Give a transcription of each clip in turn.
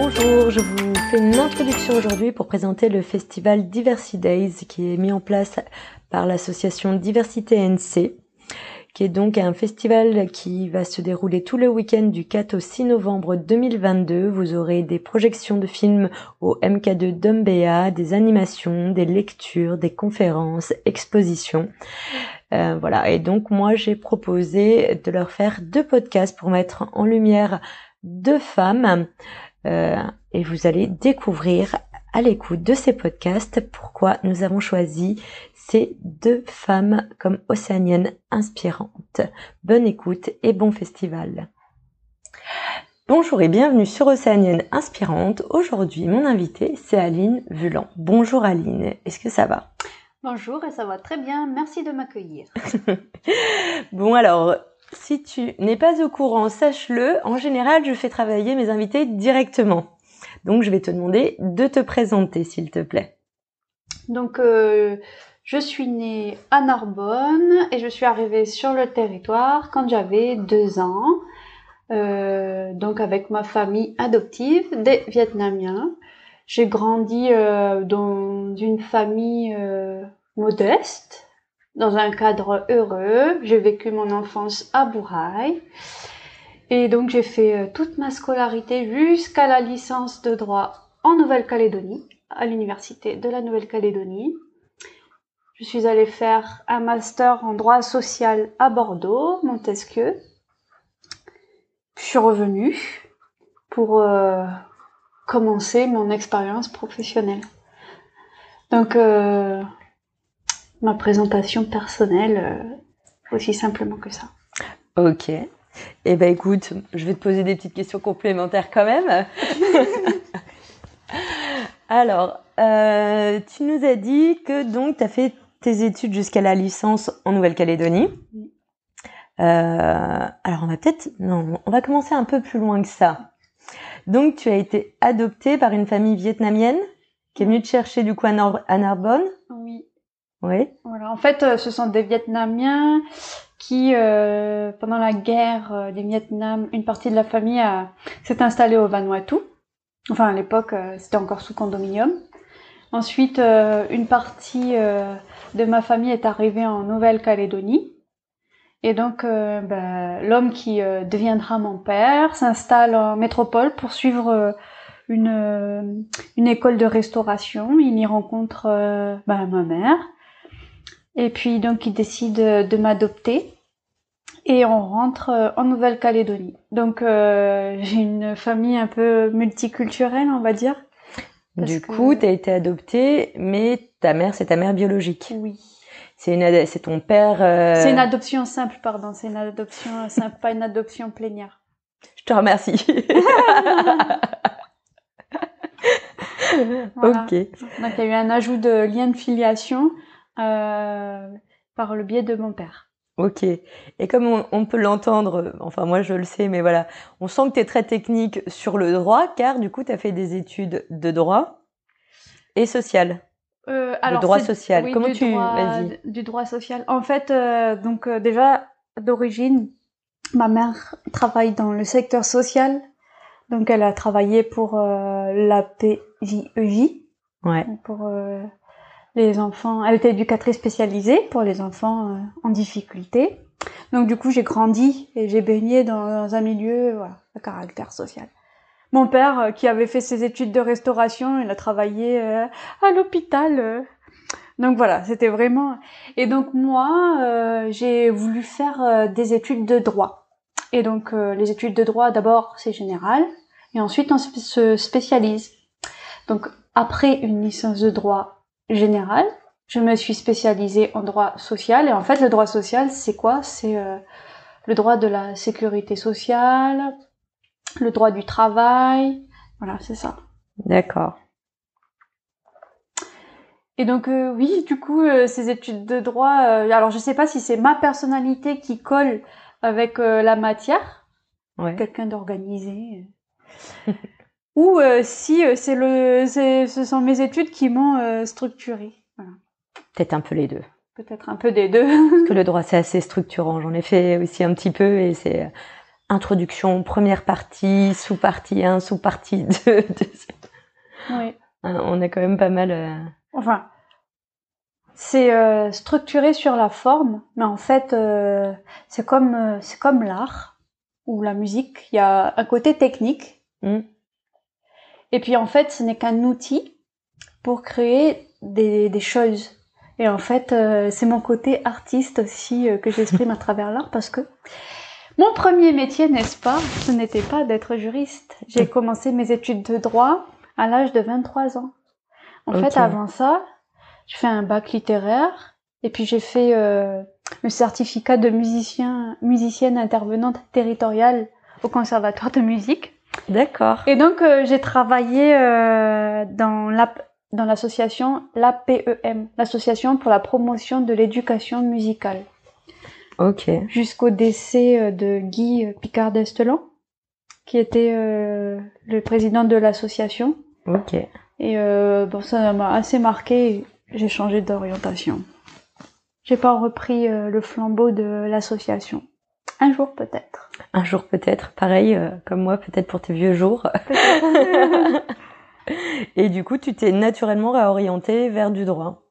Bonjour, je vous fais une introduction aujourd'hui pour présenter le festival Diversity Days qui est mis en place par l'association Diversité NC qui est donc un festival qui va se dérouler tout le week-end du 4 au 6 novembre 2022. Vous aurez des projections de films au MK2 d'Umbea, des animations, des lectures, des conférences, expositions. Euh, voilà, et donc moi j'ai proposé de leur faire deux podcasts pour mettre en lumière deux femmes. Euh, et vous allez découvrir à l'écoute de ces podcasts pourquoi nous avons choisi ces deux femmes comme océaniennes inspirantes. Bonne écoute et bon festival. Bonjour et bienvenue sur Océanienne Inspirante. Aujourd'hui, mon invité, c'est Aline Vulan. Bonjour Aline, est-ce que ça va? Bonjour et ça va très bien, merci de m'accueillir. bon alors, si tu n'es pas au courant, sache-le, en général, je fais travailler mes invités directement. Donc, je vais te demander de te présenter, s'il te plaît. Donc, euh, je suis née à Narbonne et je suis arrivée sur le territoire quand j'avais deux ans. Euh, donc, avec ma famille adoptive des Vietnamiens. J'ai grandi euh, dans une famille modeste, dans un cadre heureux. J'ai vécu mon enfance à Bourail. Et donc j'ai fait euh, toute ma scolarité jusqu'à la licence de droit en Nouvelle-Calédonie, à l'université de la Nouvelle-Calédonie. Je suis allée faire un master en droit social à Bordeaux, Montesquieu. Je suis revenue pour euh, commencer mon expérience professionnelle. Donc euh, ma présentation personnelle, aussi simplement que ça. Ok. Eh ben écoute, je vais te poser des petites questions complémentaires quand même. Alors, euh, tu nous as dit que donc tu as fait tes études jusqu'à la licence en Nouvelle-Calédonie. Euh, alors on va peut-être non, on va commencer un peu plus loin que ça. Donc tu as été adoptée par une famille vietnamienne qui est venue te chercher du coup à, Narbonne. Oui. Oui. Voilà. En fait, euh, ce sont des Vietnamiens qui, euh, pendant la guerre euh, du Vietnam, une partie de la famille s'est installée au Vanuatu. Enfin, à l'époque, euh, c'était encore sous condominium. Ensuite, une partie de ma famille est arrivée en Nouvelle-Calédonie. Et donc, ben, l'homme qui deviendra mon père s'installe en métropole pour suivre une, une école de restauration. Il y rencontre ben, ma mère. Et puis donc il décide de m'adopter et on rentre euh, en Nouvelle-Calédonie. Donc euh, j'ai une famille un peu multiculturelle, on va dire. Du coup, tu as été adoptée, mais ta mère, c'est ta mère biologique. Oui. C'est une, c'est ton père. Euh, c'est une adoption simple, pardon. C'est une adoption simple, pas une adoption plénière. Je te remercie. Ok. Donc il y a eu un ajout de lien de filiation euh, par le biais de mon père. Ok. Et comme on, peut l'entendre, enfin moi je le sais, mais voilà, on sent que tu es très technique sur le droit, car du coup tu as fait des études de droit et social. Euh, alors, droit social. Comment tu vas-y. Du droit social. En fait, euh, donc euh, déjà d'origine, ma mère travaille dans le secteur social, donc elle a travaillé pour euh, la PJEJ. Ouais. Pour les enfants. Elle était éducatrice spécialisée pour les enfants euh, en difficulté. Donc du coup, j'ai grandi et j'ai baigné dans, un milieu voilà, à caractère social. Mon père, euh, qui avait fait ses études de restauration, il a travaillé euh, à l'hôpital. Donc voilà, c'était vraiment. Et donc moi, j'ai voulu faire des études de droit. Et donc les études de droit, d'abord c'est général, et ensuite on se spécialise. Donc après une licence de droit général. Je me suis spécialisée en droit social et en fait le droit social c'est quoi? C'est euh, le droit de la sécurité sociale, le droit du travail. Voilà, c'est ça. D'accord. Et donc euh, oui, du coup, euh, ces études de droit, euh, alors je sais pas si c'est ma personnalité qui colle avec la matière, Ouais. quelqu'un d'organisé, ou si c'est le, ce sont mes études qui m'ont structurée. Voilà. Peut-être un peu les deux. Peut-être un peu des deux. Parce que le droit, c'est assez structurant. J'en ai fait aussi un petit peu et c'est introduction, première partie, sous-partie 1, sous-partie 2. oui. On a quand même pas mal. euh, Enfin, c'est euh, structuré sur la forme, mais en fait, euh, c'est comme euh, c'est comme l'art ou la musique. Il y a un côté technique, Hmm. Et puis en fait, ce n'est qu'un outil pour créer des, des choses. Et en fait, euh, c'est mon côté artiste aussi euh, que j'exprime à travers l'art parce que mon premier métier, n'est-ce pas, ce n'était pas d'être juriste. J'ai commencé mes études de droit à l'âge de 23 ans. En fait, avant ça, j'ai fait un bac littéraire et puis j'ai fait euh, le certificat de musicien, musicienne intervenante territoriale au conservatoire de musique. D'accord. Et donc euh, j'ai travaillé euh, dans la dans l'association l'APEM, l'association pour la promotion de l'éducation musicale, Ok. jusqu'au décès euh, de Guy Picard d'Estelan, qui était euh, le président de l'association. Ok. Et bon, ça m'a assez marqué. J'ai changé d'orientation. J'ai pas repris le flambeau de l'association. Un jour peut-être. Un jour peut-être. Pareil, euh, comme moi, peut-être pour tes vieux jours. Et du coup, tu t'es naturellement réorienté vers du droit.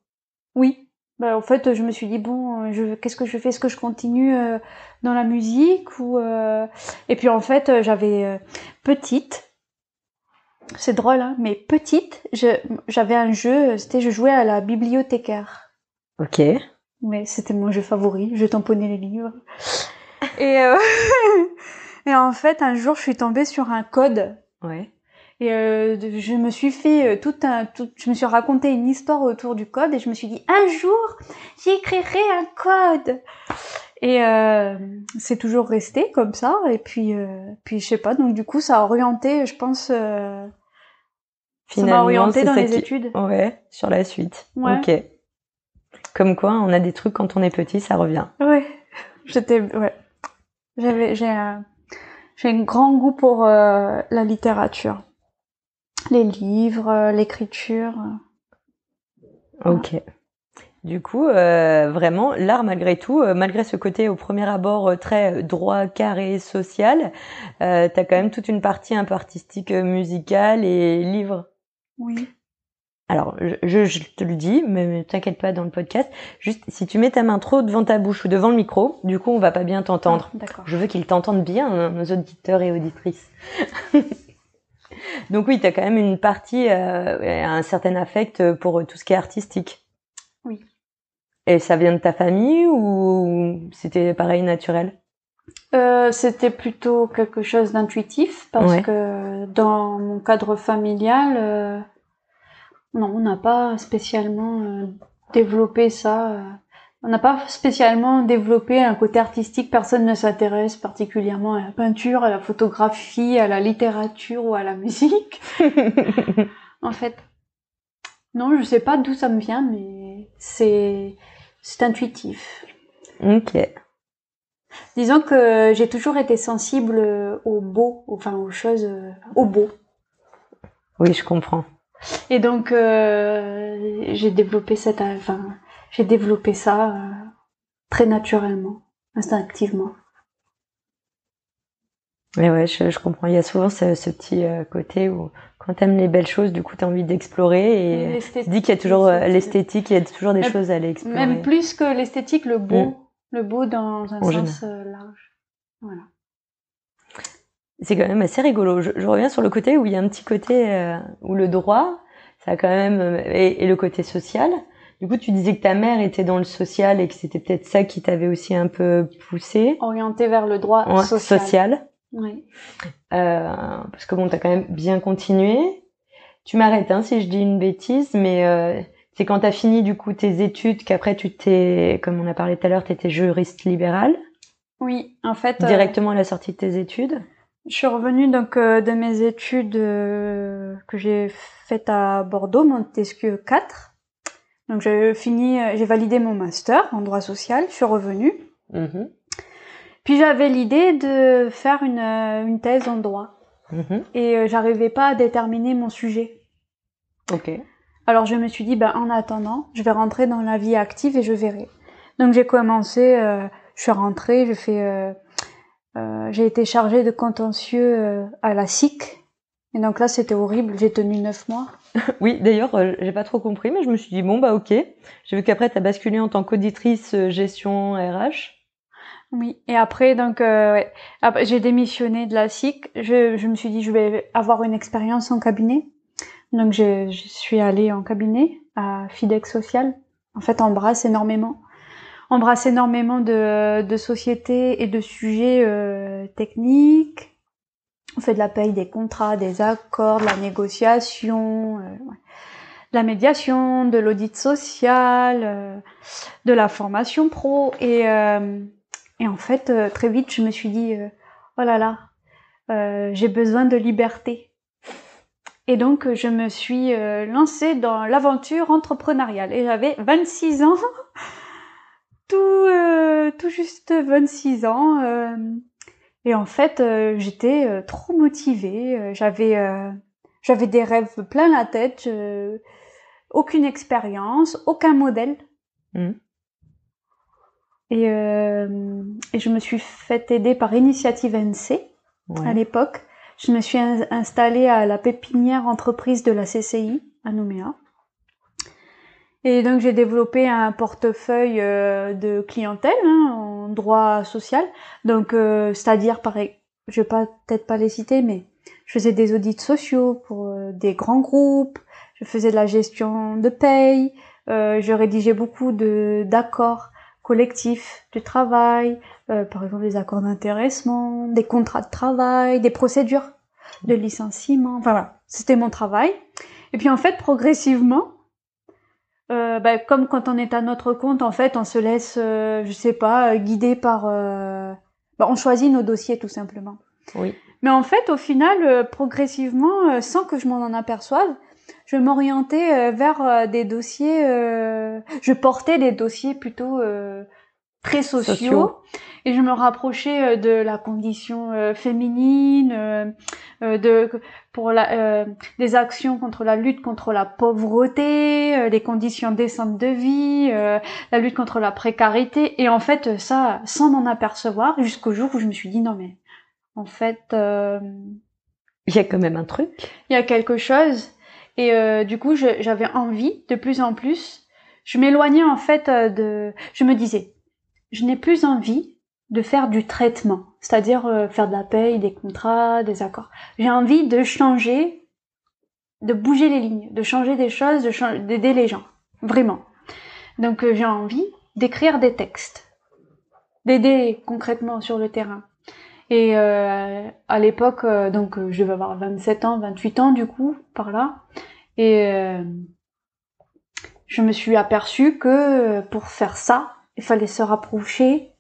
Oui. Bah, en fait, je me suis dit bon, euh, je, qu'est-ce que je fais? Est-ce que je continue euh, dans la musique ou euh, Et puis en fait, j'avais petite. C'est drôle, hein, mais petite, je- j'avais un jeu. C'était je jouais à la bibliothécaire. Ok. Mais c'était mon jeu favori. Je tamponnais les livres. Et euh, et en fait, un jour, je suis tombée sur un code. Ouais. Et euh, je me suis fait euh, tout un, tout, je me suis raconté une histoire autour du code et je me suis dit un jour j'écrirai un code. Et euh, c'est toujours resté comme ça. Et puis, euh, puis je sais pas. Donc du coup, ça a orienté, je pense, euh, ça m'a orienté dans les qui- études. Ouais, sur la suite. Ouais. Ok. Comme quoi, on a des trucs quand on est petit, ça revient. Ouais, j'étais, ouais, j'avais, j'ai un, j'ai un grand goût pour euh, la littérature, les livres, euh, l'écriture. Ok. Du coup, euh, vraiment, l'art, malgré tout, euh, malgré ce côté au premier abord euh, très euh, droit, carré, social, euh, t'as quand même toute une partie un peu artistique, euh, musicale et livre. Oui. Alors, je, te le dis, mais, t'inquiète pas dans le podcast. Juste, si tu mets ta main trop devant ta bouche ou devant le micro, du coup, on va pas bien t'entendre. Ah, D'accord. Je veux qu'ils t'entendent bien, hein, nos auditeurs et auditrices. Donc oui, tu as quand même une partie, euh, un certain affect pour tout ce qui est artistique. Oui. Et ça vient de ta famille ou c'était pareil naturel? Euh, c'était plutôt quelque chose d'intuitif parce Ouais. que dans mon cadre familial, euh, non, on n'a pas spécialement euh, développé ça. euh, on n'a pas spécialement développé un côté artistique. Personne ne s'intéresse particulièrement à la peinture, à la photographie, à la littérature ou à la musique. en fait, non, je sais pas d'où ça me vient, mais c'est c'est intuitif. Ok. Disons que j'ai toujours été sensible au beau, enfin aux choses, euh, au beau. Oui, je comprends. Et donc euh, j'ai développé cette, enfin j'ai développé ça euh, très naturellement, instinctivement. Mais ouais, je, je comprends. Il y a souvent ce, ce petit euh, côté où quand t'aimes les belles choses, du coup, t'as envie d'explorer et tu dis qu'il y a toujours euh, l'esthétique, il y a toujours des Même- choses à aller explorer. Même plus que l'esthétique, le beau, Mm. le beau dans un En sens euh, large. Voilà. C'est quand même assez rigolo. Je, je reviens sur le côté où il y a un petit côté euh, où le droit, ça a quand même euh, et, et le côté social. Du coup, tu disais que ta mère était dans le social et que c'était peut-être ça qui t'avait aussi un peu poussé. Orienté vers le droit Ouais, social. social. Oui. Euh, parce que bon, t'as quand même bien continué. Tu m'arrêtes hein, si je dis une bêtise, mais euh, c'est quand t'as fini du coup tes études qu'après tu t'es, comme on a parlé tout à l'heure, t'étais juriste libéral. Oui, en fait. Directement à la sortie de tes études Je suis revenue donc de mes études que j'ai faites à Bordeaux, Montesquieu 4. Donc j'ai fini, j'ai validé mon master en droit social, je suis revenue. Mm-hmm. Puis j'avais l'idée de faire une, une thèse en droit. Mm-hmm. Et j'arrivais pas à déterminer mon sujet. Ok. Alors je me suis dit, ben, en attendant, je vais rentrer dans la vie active et je verrai. Donc j'ai commencé, euh, je suis rentrée, je fais, euh, euh, j'ai été chargée de contentieux à la SIC. Et donc là, c'était horrible. J'ai tenu neuf mois. oui, d'ailleurs, j'ai pas trop compris, mais je me suis dit bon bah ok. J'ai vu qu'après tu as basculé en tant qu'auditrice gestion RH. Oui, et après donc ouais. j'ai démissionné de la SIC. Je, je me suis dit je vais avoir une expérience en cabinet. Donc je, je suis allée en cabinet à Fidex Social. En fait, on embrasse énormément. Embrasse énormément de, sociétés et de sujets euh, techniques. On fait de la paye, des contrats, des accords, de la négociation, euh, de la médiation, de l'audit social, euh, de la formation pro. Et, en fait, très vite, je me suis dit, oh là là, j'ai besoin de liberté. Et donc, je me suis lancée dans l'aventure entrepreneuriale. Et j'avais 26 ans, tout, euh, tout juste 26 ans. Euh. et en fait, j'étais trop motivée. J'avais, j'avais des rêves plein la tête. aucune expérience, aucun modèle. Mmh. Et, et je me suis fait aider par Initiative NC à l'époque je me suis installée à la pépinière entreprise de la CCI à Nouméa. Et donc j'ai développé un portefeuille euh, de clientèle hein, en droit social. Donc euh, c'est-à-dire pareil, je vais pas peut-être pas les citer, mais je faisais des audits sociaux pour euh, des grands groupes. Je faisais de la gestion de paye. je rédigeais beaucoup de d'accords collectifs du travail, euh, par exemple des accords d'intéressement, des contrats de travail, des procédures de licenciement. Enfin voilà, c'était mon travail. Et puis en fait, progressivement, euh, bah, comme quand on est à notre compte, en fait, on se laisse, euh, je sais pas, guider par. Euh, bah, on choisit nos dossiers tout simplement. Oui. Mais en fait, au final, progressivement, sans que je m'en en aperçoive, je m'orientais vers des dossiers. je portais des dossiers plutôt très sociaux, et je me rapprochais euh, de la condition euh, féminine, euh, de pour la, des actions contre la lutte contre la pauvreté, les conditions décentes de vie, la lutte contre la précarité et en fait ça sans m'en apercevoir jusqu'au jour où je me suis dit non mais en fait il y a quand même un truc. Il y a quelque chose et du coup j'avais envie de plus en plus. Je m'éloignais en fait de. Je me disais je n'ai plus envie de faire du traitement, c'est-à-dire euh, faire de la paye, des contrats, des accords. J'ai envie de changer, de bouger les lignes, de changer des choses, d'aider les gens, vraiment. Donc euh, j'ai envie d'écrire des textes, d'aider concrètement sur le terrain. Et euh, à l'époque, donc je devais avoir 27 ans, 28 ans du coup, par là. Et je me suis aperçue que pour faire ça, il fallait se rapprocher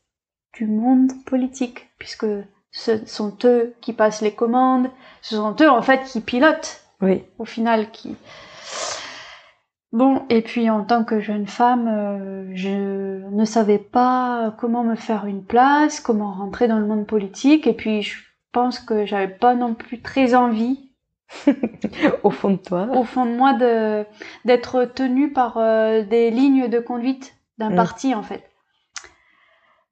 du monde politique, puisque ce sont eux qui passent les commandes, ce sont eux en fait qui pilotent. Oui. Au final, qui. Bon, et puis en tant que jeune femme, euh, je ne savais pas comment me faire une place, comment rentrer dans le monde politique, et puis je pense que j'avais pas non plus très envie. au fond de toi. Au fond de moi, de d'être tenue par euh, des lignes de conduite d'un mm. parti en fait.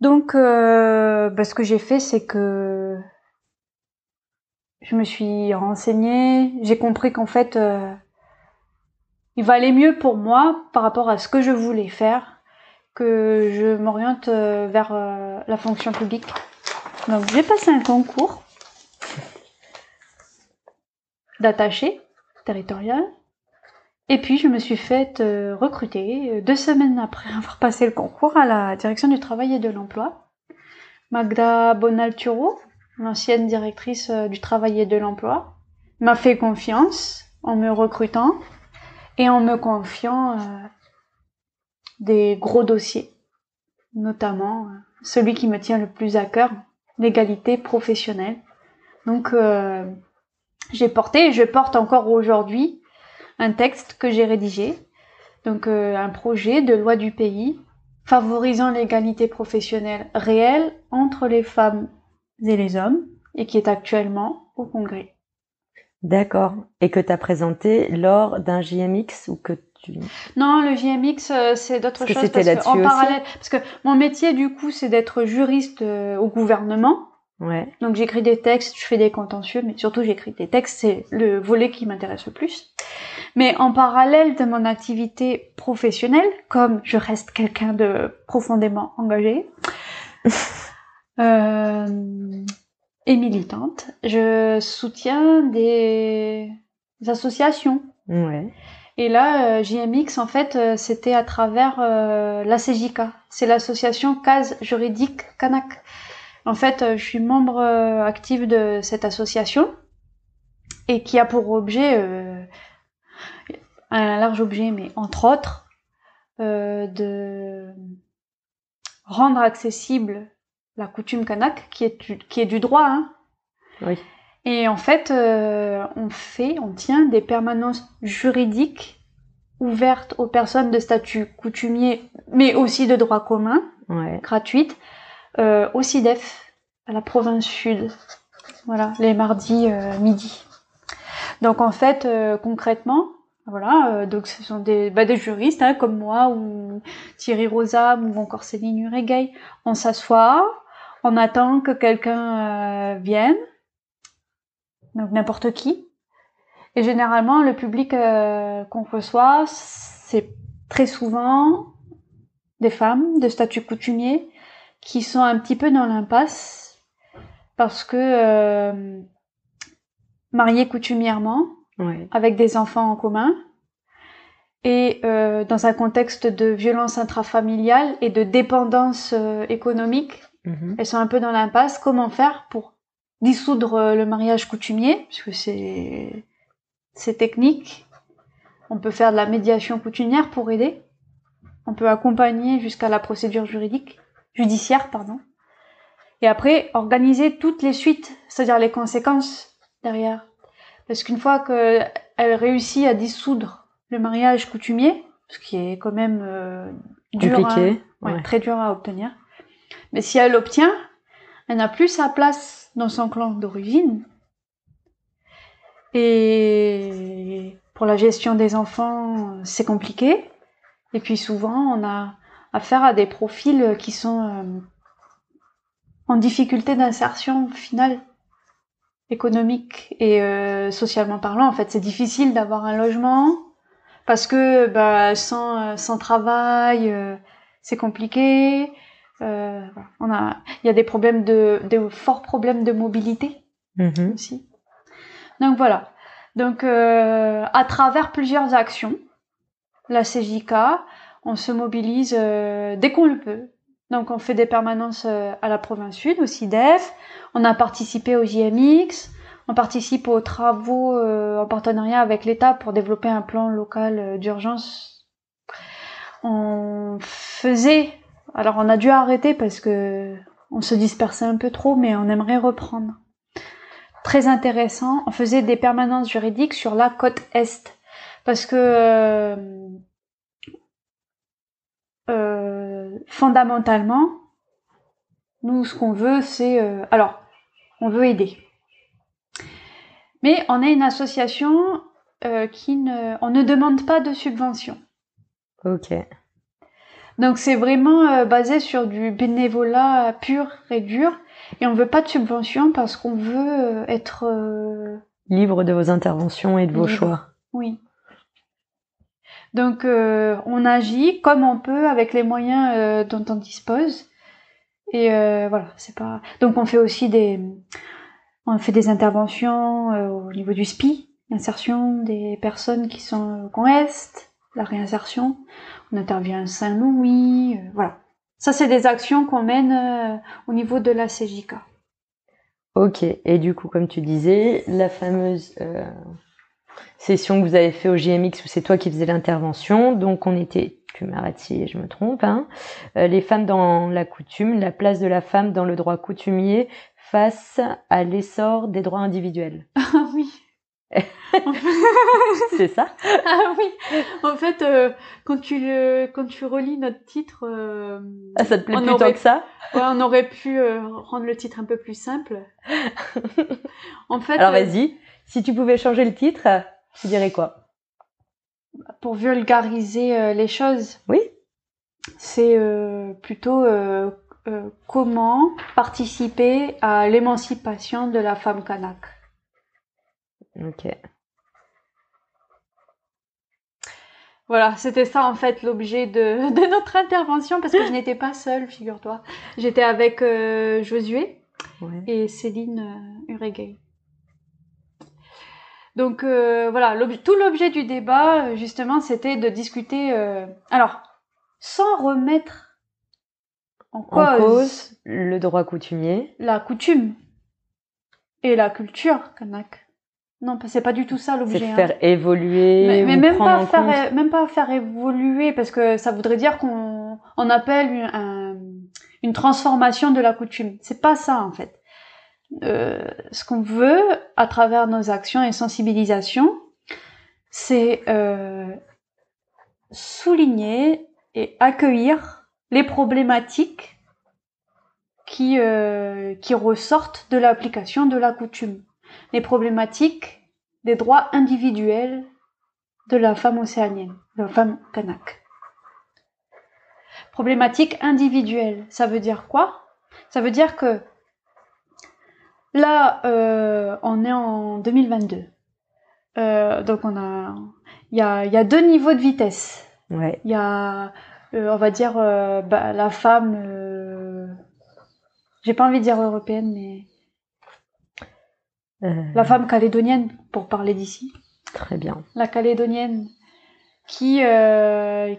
Donc, euh, bah, ce que j'ai fait, c'est que je me suis renseignée, j'ai compris qu'en fait, euh, il valait mieux pour moi par rapport à ce que je voulais faire que je m'oriente euh, vers la fonction publique. Donc, j'ai passé un concours d'attaché territorial et puis je me suis faite euh, recruter euh, deux semaines après avoir passé le concours à la direction du travail et de l'emploi. Magda Bonalturo, l'ancienne directrice euh, du travail et de l'emploi, m'a fait confiance en me recrutant et en me confiant des gros dossiers. notamment celui qui me tient le plus à cœur, l'égalité professionnelle. Donc j'ai porté et je porte encore aujourd'hui un texte que j'ai rédigé, donc euh, un projet de loi du pays favorisant l'égalité professionnelle réelle entre les femmes et les hommes et qui est actuellement au Congrès. D'accord. Et que tu as présenté lors d'un JMX ou que tu... Non, le JMX, euh, c'est d'autres choses. Parce que, en parallèle, parce que mon métier, du coup, c'est d'être juriste euh, au gouvernement. Ouais. Donc j'écris des textes, je fais des contentieux, mais surtout j'écris des textes, c'est le volet qui m'intéresse le plus. Mais en parallèle de mon activité professionnelle, comme je reste quelqu'un de profondément engagé euh, et militante, je soutiens des associations. Ouais. Et là, euh, JMX, en fait, euh, c'était à travers euh, la CJK. C'est l'association Case Juridique Kanak. En fait, je suis membre active de cette association et qui a pour objet, un large objet, mais entre autres, de rendre accessible la coutume kanak, qui est, qui est du droit. Hein. Oui. Et en fait, euh, on fait, on tient des permanences juridiques ouvertes aux personnes de statut coutumier, mais aussi de droit commun, gratuites, euh, au CIDEF, à la province sud. Voilà, les mardis euh, midi. Donc en fait, euh, concrètement, voilà, donc ce sont des, bah, des juristes hein, comme moi ou Thierry Rosa ou encore Céline Uregay. On s'assoit, on attend que quelqu'un vienne donc n'importe qui. Et généralement, le public euh, qu'on reçoit, c'est très souvent des femmes de statut coutumier qui sont un petit peu dans l'impasse parce que euh, mariées coutumièrement, avec des enfants en commun, et euh, dans un contexte de violence intrafamiliale et de dépendance euh, économique, mhm. elles sont un peu dans l'impasse. Comment faire pour dissoudre le mariage coutumier, puisque c'est c'est technique. On peut faire de la médiation coutumière pour aider. On peut accompagner jusqu'à la procédure juridique, judiciaire, pardon. Et après, organiser toutes les suites, c'est-à-dire les conséquences derrière. Parce qu'une fois qu'elle réussit à dissoudre le mariage coutumier, ce qui est quand même euh, dur, Compliqué, très dur à obtenir, mais si elle l'obtient, elle n'a plus sa place dans son clan d'origine. Et pour la gestion des enfants, c'est compliqué. Et puis souvent, on a affaire à des profils qui sont euh, en difficulté d'insertion finale économique et euh, socialement parlant. En fait, c'est difficile d'avoir un logement parce que bah, sans, sans travail, euh, c'est compliqué. Euh, on a, il y a des problèmes de, des forts problèmes de mobilité mhm. aussi. Donc voilà. Donc euh, à travers plusieurs actions, la CJK, on se mobilise euh, dès qu'on le peut. Donc on fait des permanences euh, à la province sud, au CIDEF. On a participé au JMX. On participe aux travaux euh, en partenariat avec l'État pour développer un plan local d'urgence. On faisait alors on a dû arrêter parce que on se dispersait un peu trop, mais on aimerait reprendre. Très intéressant. On faisait des permanences juridiques sur la côte est parce que euh, euh, fondamentalement, nous ce qu'on veut, c'est euh, alors on veut aider, mais on est une association qui ne, on ne demande pas de subvention. Ok. Donc c'est vraiment euh, basé sur du bénévolat pur et dur. Et on veut pas de subvention parce qu'on veut euh, être euh, libre de vos interventions et de vos choix. Oui. Donc on agit comme on peut avec les moyens dont on dispose. Et voilà, c'est pas. Donc on fait aussi des, on fait des interventions au niveau du SPI, insertion des personnes qui sont au Est, la réinsertion on intervient à Saint-Louis, euh, voilà. Ça, c'est des actions qu'on mène euh, au niveau de la CJK. Ok, et du coup, comme tu disais, la fameuse euh, session que vous avez fait au GMX où c'est toi qui faisais l'intervention, donc on était plus Maratti, je me trompe. Hein. Euh, les femmes dans la coutume, la place de la femme dans le droit coutumier face à l'essor des droits individuels. Ah oui. c'est ça Ah oui. En fait, euh, quand tu le, quand tu relis notre titre, euh, ah, ça te plaît plus que ça? Ouais, on aurait pu rendre le titre un peu plus simple. en fait. Alors vas-y, si tu pouvais changer le titre, tu dirais quoi? Pour vulgariser euh, les choses? Oui. C'est euh, plutôt euh, comment participer à l'émancipation de la femme kanak? Ok. Voilà, c'était ça en fait l'objet de, de, notre intervention parce que je n'étais pas seule, figure-toi. J'étais avec Josué et Céline Uregay. Donc euh, voilà, tout l'objet du débat, euh, justement, c'était de discuter. Euh, alors, sans remettre en cause, le droit coutumier, la coutume et la culture kanak. Non, c'est pas du tout ça l'objet. C'est hein. faire évoluer. Mais, mais même pas faire, même pas faire évoluer, parce que ça voudrait dire qu'on on appelle une, une transformation de la coutume. C'est pas ça en fait. Euh, ce qu'on veut à travers nos actions et sensibilisations, c'est euh, souligner et accueillir les problématiques qui, euh, qui ressortent de l'application de la coutume, les problématiques des droits individuels de la femme océanienne, de la femme kanak. Problématique individuelle, ça veut dire quoi? Ça veut dire que Là, euh, on est en 2022. Euh, donc on a, il y a, deux niveaux de vitesse. Il y a, euh, on va dire, bah, la femme, j'ai pas envie de dire européenne, mais la femme calédonienne, pour parler d'ici. Très bien. La calédonienne qui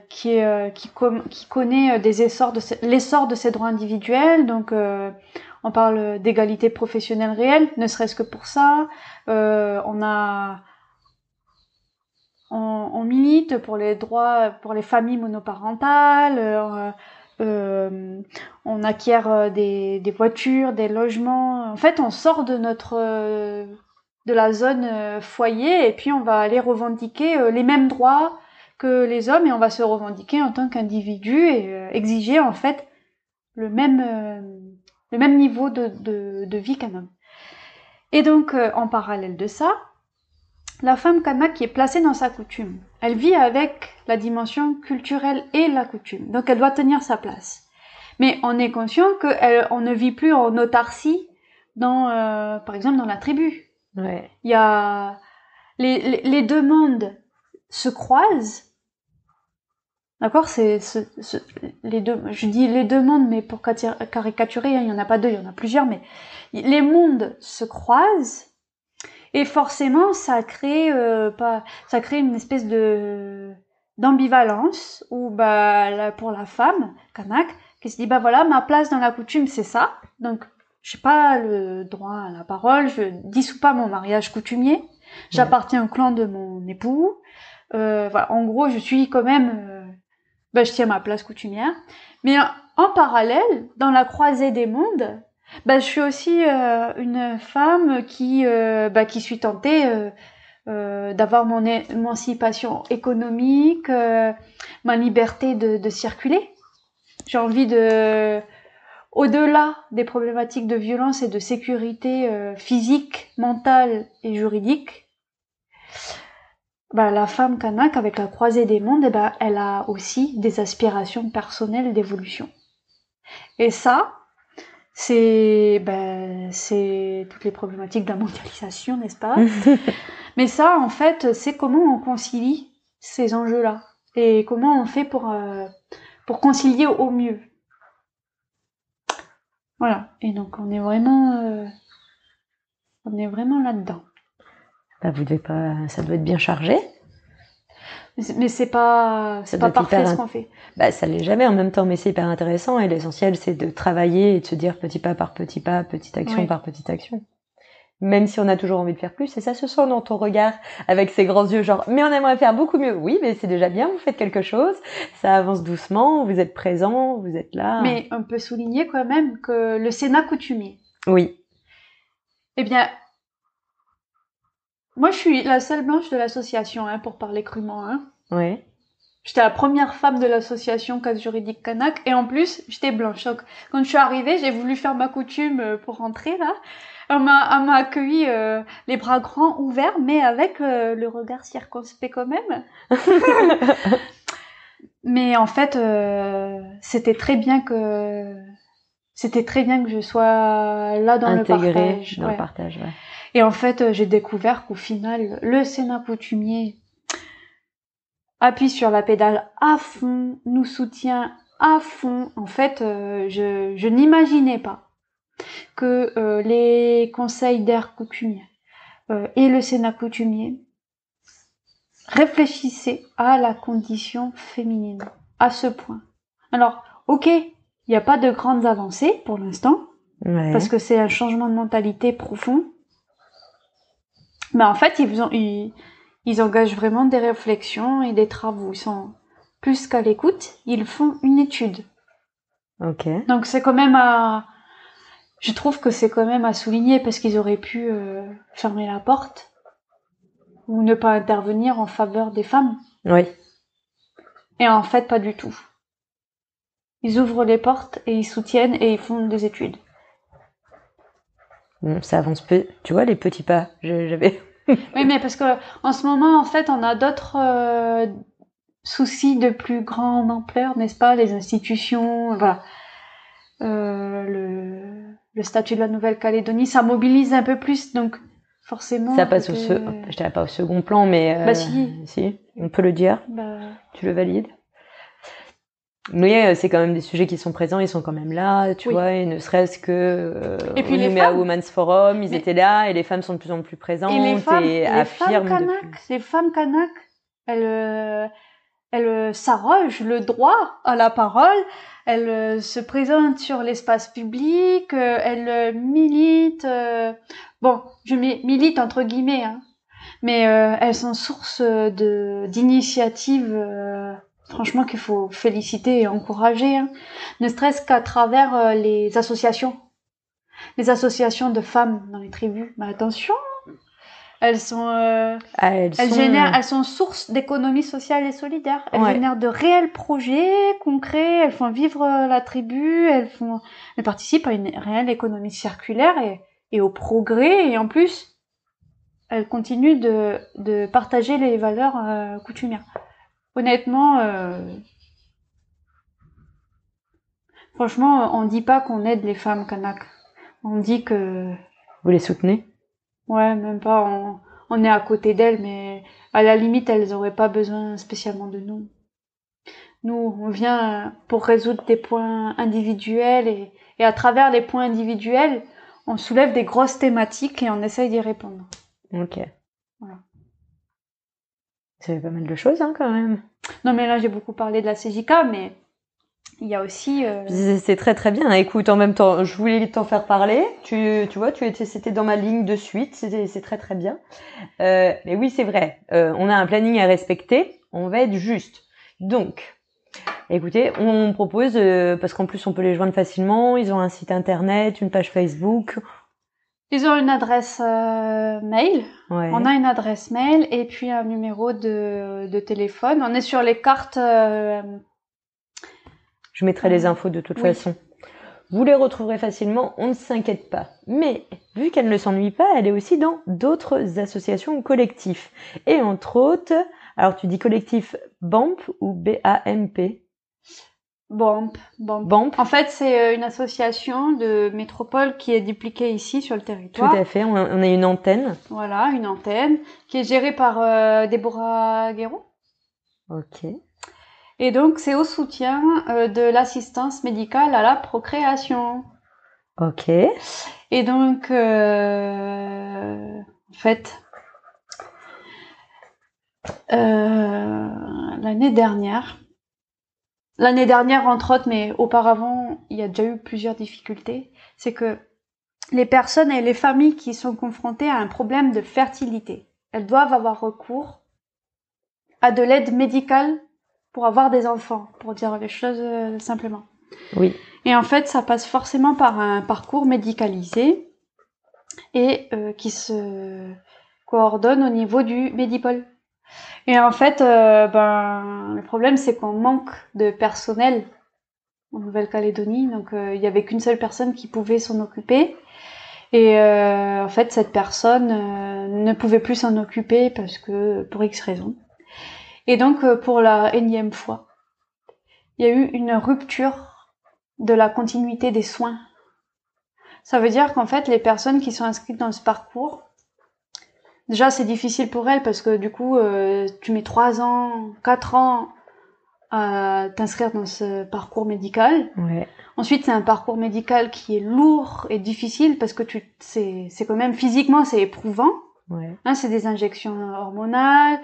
qui qui, qui connaît des essors de l'essor de ses droits individuels donc on parle d'égalité professionnelle réelle, ne serait-ce que pour ça. Euh, on milite pour les droits, pour les familles monoparentales. Euh, euh, on acquiert des, voitures, des logements. En fait, on sort de notre de la zone foyer et puis on va aller revendiquer les mêmes droits que les hommes et on va se revendiquer en tant qu'individu et exiger en fait le même le même niveau de, de, vie qu'un homme. Et donc, euh, en parallèle de ça, la femme kanak qui est placée dans sa coutume, elle vit avec la dimension culturelle et la coutume. Donc, elle doit tenir sa place. Mais on est conscient qu'on ne vit plus en autarcie dans, euh, par exemple, dans la tribu. Ouais. Il y a les, les, les deux mondes se croisent D'accord C'est les deux. Je dis les deux mondes, mais pour caricaturer, hein, il y en a pas deux, il y en a plusieurs, mais les mondes se croisent et forcément, ça crée euh, pas, ça crée une espèce de d'ambivalence où bah pour la femme kanak qui se dit bah voilà ma place dans la coutume c'est ça. Donc j'ai pas le droit à la parole je dissous pas mon mariage coutumier. J'appartiens au clan de mon époux. Euh, voilà en gros je suis quand même euh, bah, je tiens ma place coutumière. Mais en parallèle, dans la croisée des mondes, bah, je suis aussi euh, une femme qui, euh, bah, qui suis tentée euh, d'avoir mon émancipation économique, ma liberté de circuler. J'ai envie de, au-delà des problématiques de violence et de sécurité physique, mentale et juridique, bah, la femme kanak, avec la croisée des mondes, eh ben, elle a aussi des aspirations personnelles d'évolution. Et ça, c'est ben, c'est toutes les problématiques de la mondialisation, n'est-ce pas? Mais ça, en fait, c'est comment on concilie ces enjeux-là et comment on fait pour, euh, pour concilier au mieux. Voilà. Et donc, on est vraiment, euh, on est vraiment là-dedans. Bah, vous devez pas, ça doit être bien chargé. Mais c'est pas, c'est pas parfait ce qu'on fait. Bah, ça l'est jamais en même temps, mais c'est hyper intéressant et l'essentiel c'est de travailler et de se dire petit pas par petit pas, petite action par petite action. même si on a toujours envie de faire plus. Et ça se sent dans ton regard avec ces grands yeux, genre, mais on aimerait faire beaucoup mieux. Oui, mais c'est déjà bien, vous faites quelque chose, ça avance doucement, vous êtes présent, vous êtes là. Mais on peut souligner quand même que le Sénat coutumier. Oui. Eh bien, moi je suis la seule blanche de l'association, hein, pour parler crûment. Hein. Oui. J'étais la première femme de l'association Cadre juridique Kanak et en plus j'étais blanche. Donc quand je suis arrivée, j'ai voulu faire ma coutume euh, pour rentrer là. On m'a, m'a accueilli euh, les bras grands ouverts, mais avec euh, le regard circonspect quand même. mais en fait, c'était très bien que c'était très bien que je sois là dans le partage. Dans le partage ouais. Et en fait, j'ai découvert qu'au final, le Sénat coutumier appuie sur la pédale à fond, nous soutient à fond. En fait, euh, je, je n'imaginais pas que euh, les conseils d'air coutumier euh, et le Sénat coutumier réfléchissaient à la condition féminine à ce point. Alors, ok, il n'y a pas de grandes avancées pour l'instant, parce que c'est un changement de mentalité profond. Mais en fait, ils, ont, ils, ils engagent vraiment des réflexions et des travaux. Ils sont plus qu'à l'écoute, ils font une étude. Ok. Donc c'est quand même à, je trouve que c'est quand même à souligner parce qu'ils auraient pu euh, fermer la porte ou ne pas intervenir en faveur des femmes. Oui. Et en fait, pas du tout. Ils ouvrent les portes et ils soutiennent et ils font des études. Bon, ça avance peu. Tu vois les petits pas. J'avais oui, mais parce que en ce moment, en fait, on a d'autres euh, soucis de plus grande ampleur, n'est-ce pas? Les institutions, voilà. Euh, le, le, statut de la Nouvelle-Calédonie, ça mobilise un peu plus, donc forcément. Ça passe au, je dirais pas au second plan, mais. Euh, bah si. Si, on peut le dire. Bah... Tu le valides? Mais c'est quand même des sujets qui sont présents, ils sont quand même là, tu vois, et ne serait-ce que euh, et puis les femmes, à Women's Forum, ils étaient là, et les femmes sont de plus en plus présentes et, les femmes, et affirment. Femmes kanak, Les femmes kanak, elles, euh, elles s'arrogent le droit à la parole, elles euh, se présentent sur l'espace public, euh, elles militent. bon, je milite entre guillemets, hein, mais elles sont source d'initiatives franchement qu'il faut féliciter et encourager, hein. ne serait-ce qu'à travers euh, les associations, les associations de femmes dans les tribus. Mais attention, elles sont, euh, ah, elles, elles, sont... génèrent, elles sont source d'économie sociale et solidaire. Elles génèrent de réels projets concrets. Elles font vivre euh, la tribu. Elles font, elles participent à une réelle économie circulaire et, et au progrès. Et en plus, elles continuent de, de partager les valeurs euh, coutumières honnêtement, euh, franchement, on dit pas qu'on aide les femmes kanak. On dit que. Vous les soutenez? Ouais, même pas. On, on est à côté d'elles, mais à la limite, elles auraient pas besoin spécialement de nous. Nous, on vient pour résoudre des points individuels et, et à travers les points individuels, on soulève des grosses thématiques et on essaye d'y répondre. Ok. Voilà. Ça pas mal de choses hein, quand même. Non mais là j'ai beaucoup parlé de la CJK, mais il y a aussi. Euh... C'est très très bien. Écoute, en même temps, je voulais t'en faire parler. Tu, tu vois, tu étais, c'était dans ma ligne de suite. C'est très très bien. Euh, mais oui, c'est vrai. Euh, on a un planning à respecter. On va être juste. Donc, écoutez, on propose parce qu'en plus on peut les joindre facilement. Ils ont un site internet, une page Facebook. Ils ont une adresse euh, mail. Ouais. On a une adresse mail et puis un numéro de, de téléphone. On est sur les cartes. Euh... Je mettrai les infos de toute oui. façon. Vous les retrouverez facilement, on ne s'inquiète pas. Mais vu qu'elle ne s'ennuie pas, elle est aussi dans d'autres associations ou collectifs. Et entre autres, alors tu dis collectif BAMP ou B-A-M-P BAMP. BAMP. BAMP. En fait, c'est une association de métropole qui est dupliquée ici sur le territoire. Tout à fait, on a, on a une antenne. Voilà, une antenne qui est gérée par euh, Déborah Guéraud. Ok. Et donc, c'est au soutien euh, de l'assistance médicale à la procréation. Ok. Et donc, euh, en fait, euh, l'année dernière, l'année dernière entre autres, mais auparavant, il y a déjà eu plusieurs difficultés. C'est que les personnes et les familles qui sont confrontées à un problème de fertilité. Elles doivent avoir recours à de l'aide médicale pour avoir des enfants, pour dire les choses euh, simplement. Oui. Et en fait, ça passe forcément par un parcours médicalisé et euh, qui se coordonne au niveau du Médipôle. Et en fait, euh, ben, le problème, c'est qu'on manque de personnel en Nouvelle-Calédonie. Donc, euh, il n'y avait qu'une seule personne qui pouvait s'en occuper. Et euh, en fait, cette personne ne pouvait plus s'en occuper parce que pour X raisons. Et donc, pour la énième fois, il y a eu une rupture de la continuité des soins. Ça veut dire qu'en fait, les personnes qui sont inscrites dans ce parcours, déjà c'est difficile pour elles parce que du coup, euh, tu mets trois ans, quatre ans à t'inscrire dans ce parcours médical. Ouais. Ensuite, c'est un parcours médical qui est lourd et difficile parce que tu, c'est, c'est quand même physiquement, c'est éprouvant. Ouais. Hein, c'est des injections hormonales.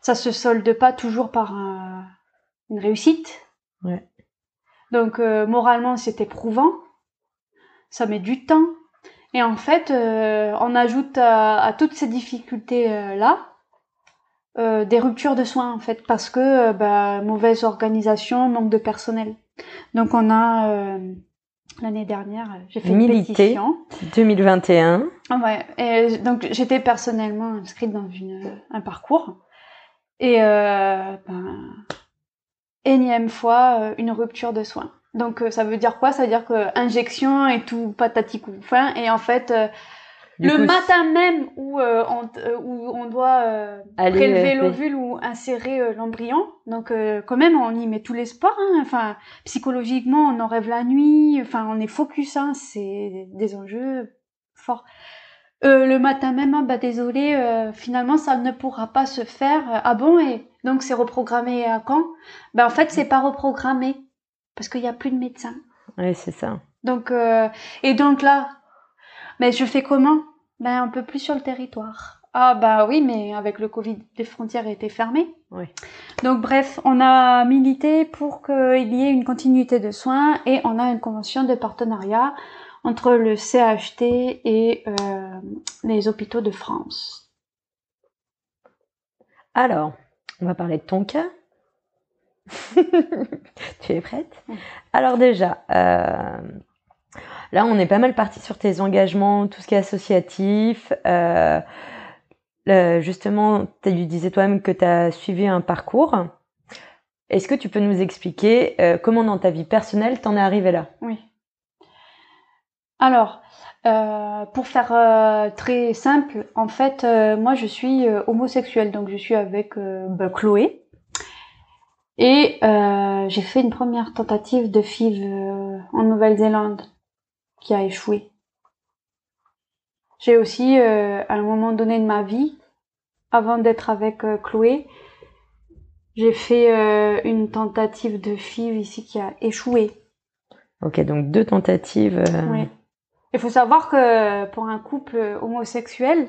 Ça se solde pas toujours par un- une réussite. Ouais. Donc, euh, moralement, c'est éprouvant. Ça met du temps. Et en fait, euh, on ajoute à, à toutes ces difficultés-là euh, des ruptures de soins, en fait, parce que euh, bah, mauvaise organisation, manque de personnel. Donc, on a euh, l'année dernière, j'ai fait Milité. une pétition. 2021. Ah ouais. Et donc j'étais personnellement inscrite dans une, un parcours. Et euh, ben, énième fois, euh, une rupture de soins. Donc euh, ça veut dire quoi? Ça veut dire que injection et tout patati couffin. Et en fait, euh, le coup, matin même où, euh, on, euh, où on doit euh, prélever euh, l'ovule ou insérer l'embryon, donc euh, quand même on y met tous les sports. Hein. Enfin, psychologiquement, on en rêve la nuit. Enfin, on est focus. Hein. C'est des enjeux forts. Euh, le matin même, ah, bah désolé, euh, finalement ça ne pourra pas se faire. Ah bon? Et donc c'est reprogrammé à quand? Ben en fait c'est pas reprogrammé parce qu'il y a plus de médecins. Ouais, c'est ça. Donc euh, et donc là, mais je fais comment? Ben un peu plus sur le territoire. Ah bah oui, mais avec le Covid, les frontières étaient fermées. Oui. Donc bref, on a milité pour qu'il y ait une continuité de soins et on a une convention de partenariat entre le CHT et euh, les hôpitaux de France. Alors, on va parler de ton cas. tu es prête? Alors déjà, euh, là on est pas mal parti sur tes engagements, tout ce qui est associatif. Euh, le- justement, tu disais toi-même que tu as suivi un parcours. Est-ce que tu peux nous expliquer euh, comment dans ta vie personnelle t'en es arrivé là? Oui. Alors, euh, pour faire euh, très simple, en fait, euh, moi je suis euh, homosexuelle, donc je suis avec euh, bah, Chloé. Et euh, j'ai fait une première tentative de FIV euh, en Nouvelle-Zélande qui a échoué. J'ai aussi, euh, à un moment donné de ma vie, avant d'être avec Chloé, j'ai fait une tentative de FIV ici qui a échoué. Ok, donc deux tentatives. Oui. Il faut savoir que pour un couple homosexuel,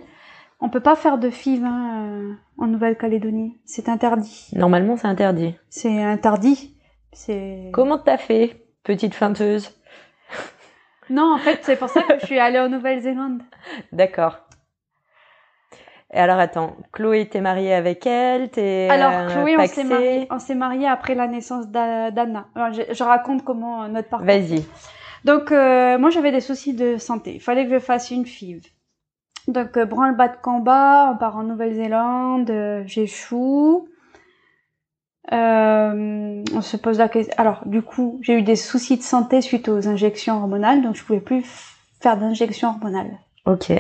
on peut pas faire de FIV hein, euh, en Nouvelle-Calédonie. C'est interdit. Normalement, c'est interdit. C'est interdit. C'est. Comment t'as fait, petite feinteuse? Non, en fait, c'est pour ça que je suis allée en Nouvelle-Zélande. D'accord. Et alors attends, Chloé, t'es mariée avec elle, t'es Alors, euh, Chloé, on s'est marié, on s'est marié après la naissance d'A- d'Anna. Alors, je, je raconte comment euh, notre parcours. Vas-y. Donc, euh, moi, j'avais des soucis de santé. Il fallait que je fasse une FIV. Donc, euh, branle-bas de combat, on part en Nouvelle-Zélande, euh, j'échoue. Euh, on se pose la question. Alors, du coup, j'ai eu des soucis de santé suite aux injections hormonales, donc je pouvais plus faire d'injections hormonales. Ok.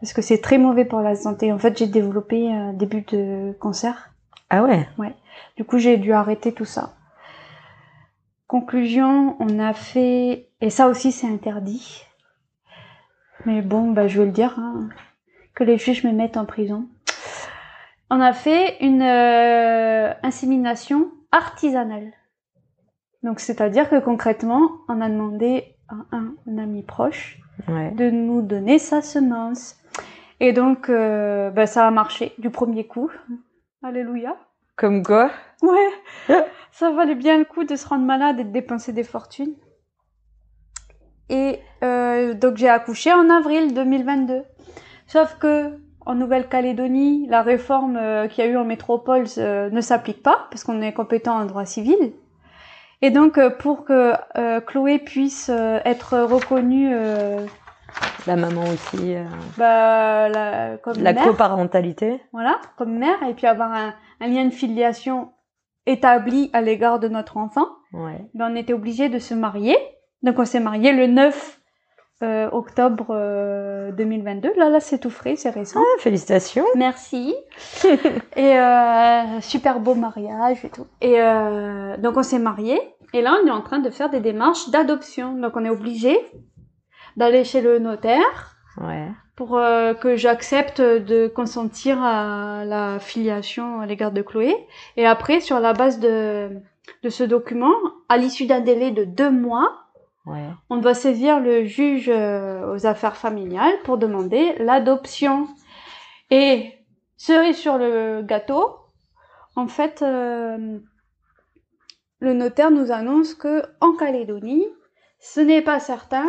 Parce que c'est très mauvais pour la santé. En fait, j'ai développé un début de cancer. Ah ouais. Du coup, j'ai dû arrêter tout ça. Conclusion, on a fait, et ça aussi c'est interdit. Mais bon, bah, je vais le dire, hein, que les juges me mettent en prison. On a fait une euh, insémination artisanale. Donc, c'est-à-dire que concrètement, on a demandé à un, un ami proche Ouais. de nous donner sa semence. Et donc, euh, bah, ça a marché du premier coup. Alléluia. Comme quoi? Ouais, ça valait bien le coup de se rendre malade et de dépenser des fortunes. Et euh, donc j'ai accouché en avril 2022. Sauf que en Nouvelle-Calédonie, la réforme euh, qu'il y a eu en métropole euh, ne s'applique pas parce qu'on est compétent en droit civil. Et donc pour que Chloé puisse être reconnue La maman aussi. bah, la- comme la mère, coparentalité. voilà, comme mère, et puis avoir un, un lien de filiation établi à l'égard de notre enfant, Ouais. ben, on était obligé de se marier. Donc on s'est marié le 9 euh, octobre euh, 2022. Là, là, c'est tout frais, c'est récent. Ah, félicitations. Merci. et euh, super beau mariage et tout. Et euh, donc on s'est marié. Et là, on est en train de faire des démarches d'adoption. Donc on est obligé d'aller chez le notaire Ouais. pour euh, que j'accepte de consentir à la filiation à l'égard de Chloé. Et après, sur la base de, de ce document, à l'issue d'un délai de deux mois, On doit saisir le juge euh, aux affaires familiales pour demander l'adoption. Et cerise sur le gâteau, en fait, euh, le notaire nous annonce que en Calédonie, ce n'est pas certain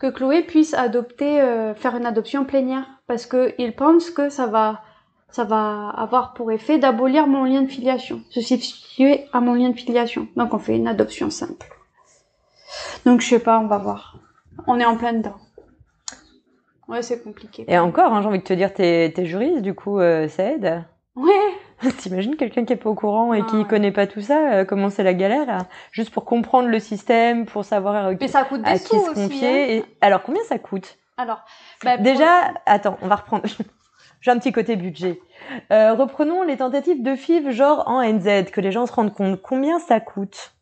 que Chloé puisse adopter, euh, faire une adoption plénière, parce que il pense que ça va, ça va avoir pour effet d'abolir mon lien de filiation, se substituer à mon lien de filiation. Donc on fait une adoption simple. Donc je sais pas, on va voir. On est en plein dedans. Ouais, c'est compliqué. Et encore, hein, j'ai envie de te dire, t'es t'es juriste, du coup, euh, ça aide. Ouais. T'imagines quelqu'un qui est pas au courant et Ah qui ouais. connaît pas tout ça, euh, comment c'est la galère, là? Juste pour comprendre le système, pour savoir euh, Mais ça coûte des à qui se aussi. hein. confier. Et... Alors, combien ça coûte? Alors, bah, pour- Déjà, attends, on va reprendre. J'ai un petit côté budget. Euh, reprenons les tentatives de FIV genre en NZ, que les gens se rendent compte. Combien ça coûte?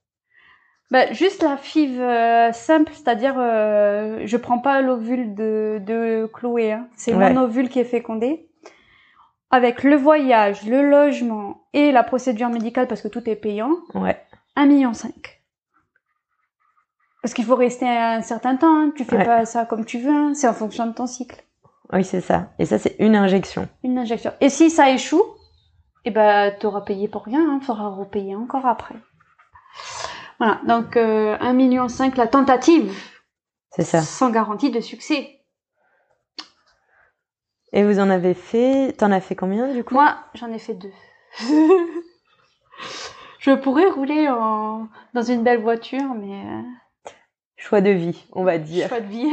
Bah, juste la FIV euh, simple, c'est-à-dire euh, je prends pas l'ovule de, de Chloé, hein. c'est Ouais. mon ovule qui est fécondé. Avec le voyage, le logement et la procédure médicale, parce que tout est payant, Ouais. 1,5 million. Parce qu'il faut rester un certain temps, hein. tu fais Ouais. pas ça comme tu veux, hein. c'est en fonction de ton cycle. Oui, c'est ça. Et ça, c'est une injection. Une injection. Et si ça échoue, eh ben, t'auras payé pour rien, hein, faudra repayer encore après. Voilà, donc euh, 1,5 million la tentative, C'est ça. sans garantie de succès. Et vous en avez fait. T'en as fait combien du coup? Moi, j'en ai fait deux. Je pourrais rouler en... dans une belle voiture, mais euh, Choix de vie, on va dire. choix de vie.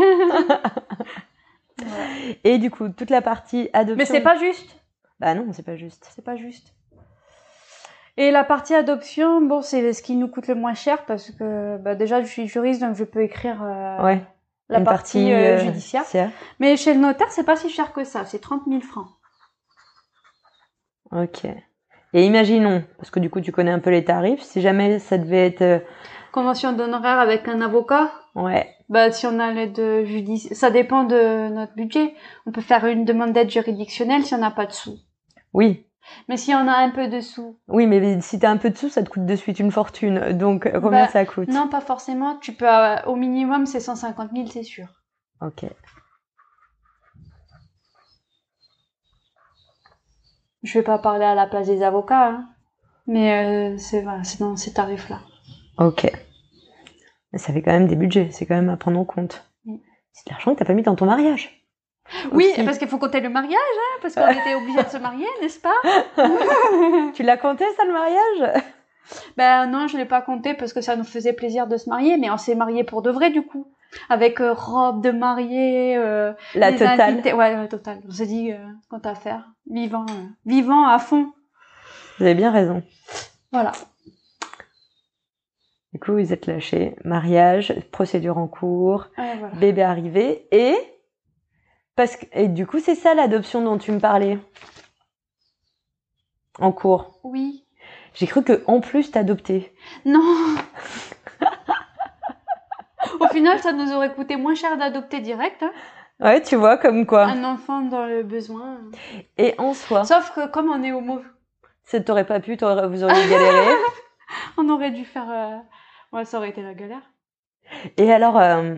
Et du coup, toute la partie adoption. Mais c'est pas juste. Bah non, c'est pas juste. C'est pas juste. Et la partie adoption, bon, c'est ce qui nous coûte le moins cher parce que bah, déjà je suis juriste donc je peux écrire euh, Ouais. la partie, euh, judiciaire. Mais chez le notaire, c'est pas si cher que ça, c'est 30 000 francs. Ok. Et imaginons, parce que du coup, tu connais un peu les tarifs, si jamais ça devait être. euh, Convention d'honoraires avec un avocat, Ouais. bah si on a l'aide judiciaire, ça dépend de notre budget. On peut faire une demande d'aide juridictionnelle si on n'a pas de sous. Oui. Mais si on a un peu de sous, Oui, mais si t'as un peu de sous, ça te coûte de suite une fortune. Donc, euh, combien Bah, ça coûte? non, pas forcément. Tu peux, euh, au minimum, c'est 150 000, c'est sûr. Ok. Je vais pas parler à la place des avocats, hein. mais euh, c'est voilà, c'est dans ces tarifs-là. Ok. Mais ça fait quand même des budgets, c'est quand même à prendre en compte. C'est de l'argent que t'as pas mis dans ton mariage. Oui, Aussi. parce qu'il faut compter le mariage, hein, parce qu'on était obligés de se marier, n'est-ce pas Tu l'as compté ça le mariage? Ben non, je l'ai pas compté parce que ça nous faisait plaisir de se marier, mais on s'est mariés pour de vrai du coup, avec euh, robe de mariée, euh, La totale. invités- Ouais, la totale. On s'est dit, euh, quant à faire, vivant, euh, vivant à fond. Vous avez bien raison. Voilà. Du coup, vous êtes lâchés. Mariage, procédure en cours, Ouais, voilà. bébé arrivé et parce que et du coup, c'est ça l'adoption dont tu me parlais. En cours. Oui. J'ai cru que en plus t'adoptais. Non. Au final, ça nous aurait coûté moins cher d'adopter direct, hein, Ouais, tu vois comme quoi. un enfant dans le besoin. Et en soi, Sauf que comme on est homo, ça t'aurait pas pu, t'aurais- vous auriez galéré. on aurait dû faire. euh, Ouais, ça aurait été la galère. Et alors, euh,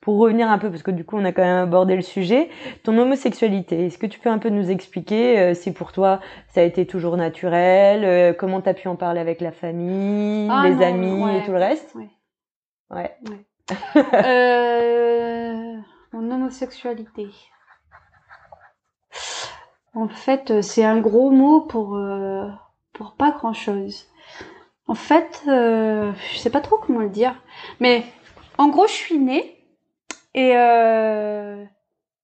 pour revenir un peu, parce que du coup, on a quand même abordé le sujet, ton homosexualité, est-ce que tu peux un peu nous expliquer euh, si pour toi ça a été toujours naturel, euh, comment t'as pu en parler avec la famille, Ah les non, amis ouais. et tout le reste? Ouais. Ouais. euh, Mon homosexualité. En fait, c'est un gros mot pour, pour pas grand chose. En fait, je sais pas trop comment le dire, mais en gros, je suis née et, euh,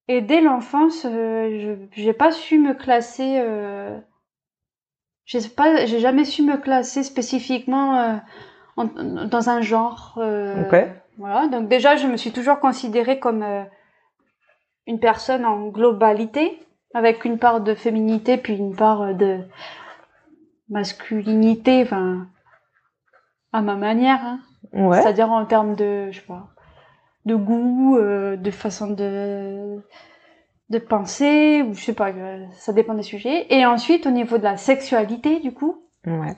et dès l'enfance, euh, je j'ai pas su me classer. Euh, j'ai pas, j'ai jamais su me classer spécifiquement euh, en- dans un genre. euh, Ok. Voilà. Donc déjà, je me suis toujours considérée comme euh, une personne en globalité, avec une part de féminité puis une part de masculinité, enfin à ma manière. hein. Ouais. C'est-à-dire en termes de, je sais pas, de goût, euh, de façon de de penser, ou je sais pas, euh, ça dépend des sujets. Et ensuite, au niveau de la sexualité, du coup, Ouais.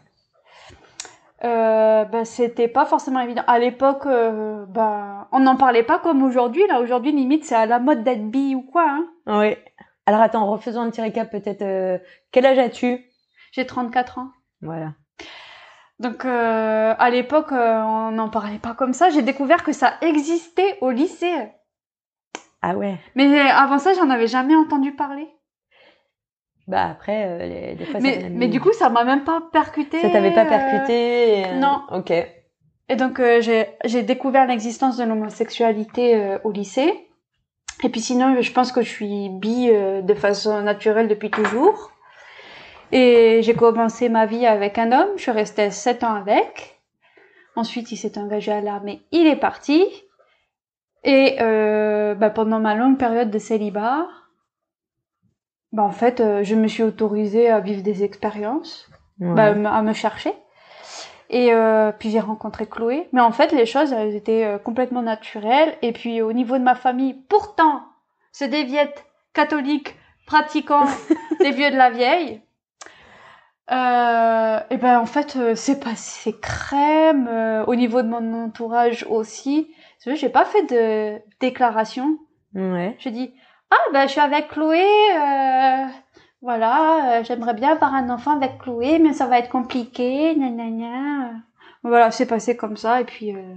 euh, bah, c'était pas forcément évident. À l'époque, euh, bah, on n'en parlait pas comme aujourd'hui. Là, aujourd'hui, limite, c'est à la mode d'être bi ou quoi. Hein. Oui. Alors attends, refaisons un petit récap peut-être. euh, quel âge as-tu? J'ai 34 ans. Voilà. Donc, euh, à l'époque, euh, on n'en parlait pas comme ça. J'ai découvert que ça existait au lycée. Ah ouais. Mais avant ça, j'en avais jamais entendu parler. Bah après, euh, les- des fois, ça Mais, mais du coup, ça m'a même pas percuté. ça t'avait pas percuté et, euh, non. Ok. Et donc, euh, j'ai j'ai découvert l'existence de l'homosexualité euh, au lycée. Et puis sinon, je pense que je suis bi euh, de façon naturelle depuis toujours. Et j'ai commencé ma vie avec un homme. Je suis restée sept ans avec. Ensuite, il s'est engagé à l'armée. Il est parti. Et euh, bah, pendant ma longue période de célibat, bah, en fait, euh, je me suis autorisée à vivre des expériences Ouais. bah, à me chercher. Et euh, puis j'ai rencontré Chloé. Mais en fait, les choses, elles étaient complètement naturelles. Et puis au niveau de ma famille, pourtant, c'est des viettes catholiques pratiquants, des vieux de la vieille. Euh, et ben en fait, euh, c'est passé crème. euh, au niveau de mon entourage aussi. Tu vois, J'ai pas fait de déclaration. ouais. Je dis ah ben je suis avec Chloé, euh, voilà, euh, j'aimerais bien avoir un enfant avec Chloé, mais ça va être compliqué, gna gna gna. Voilà, c'est passé comme ça et puis euh,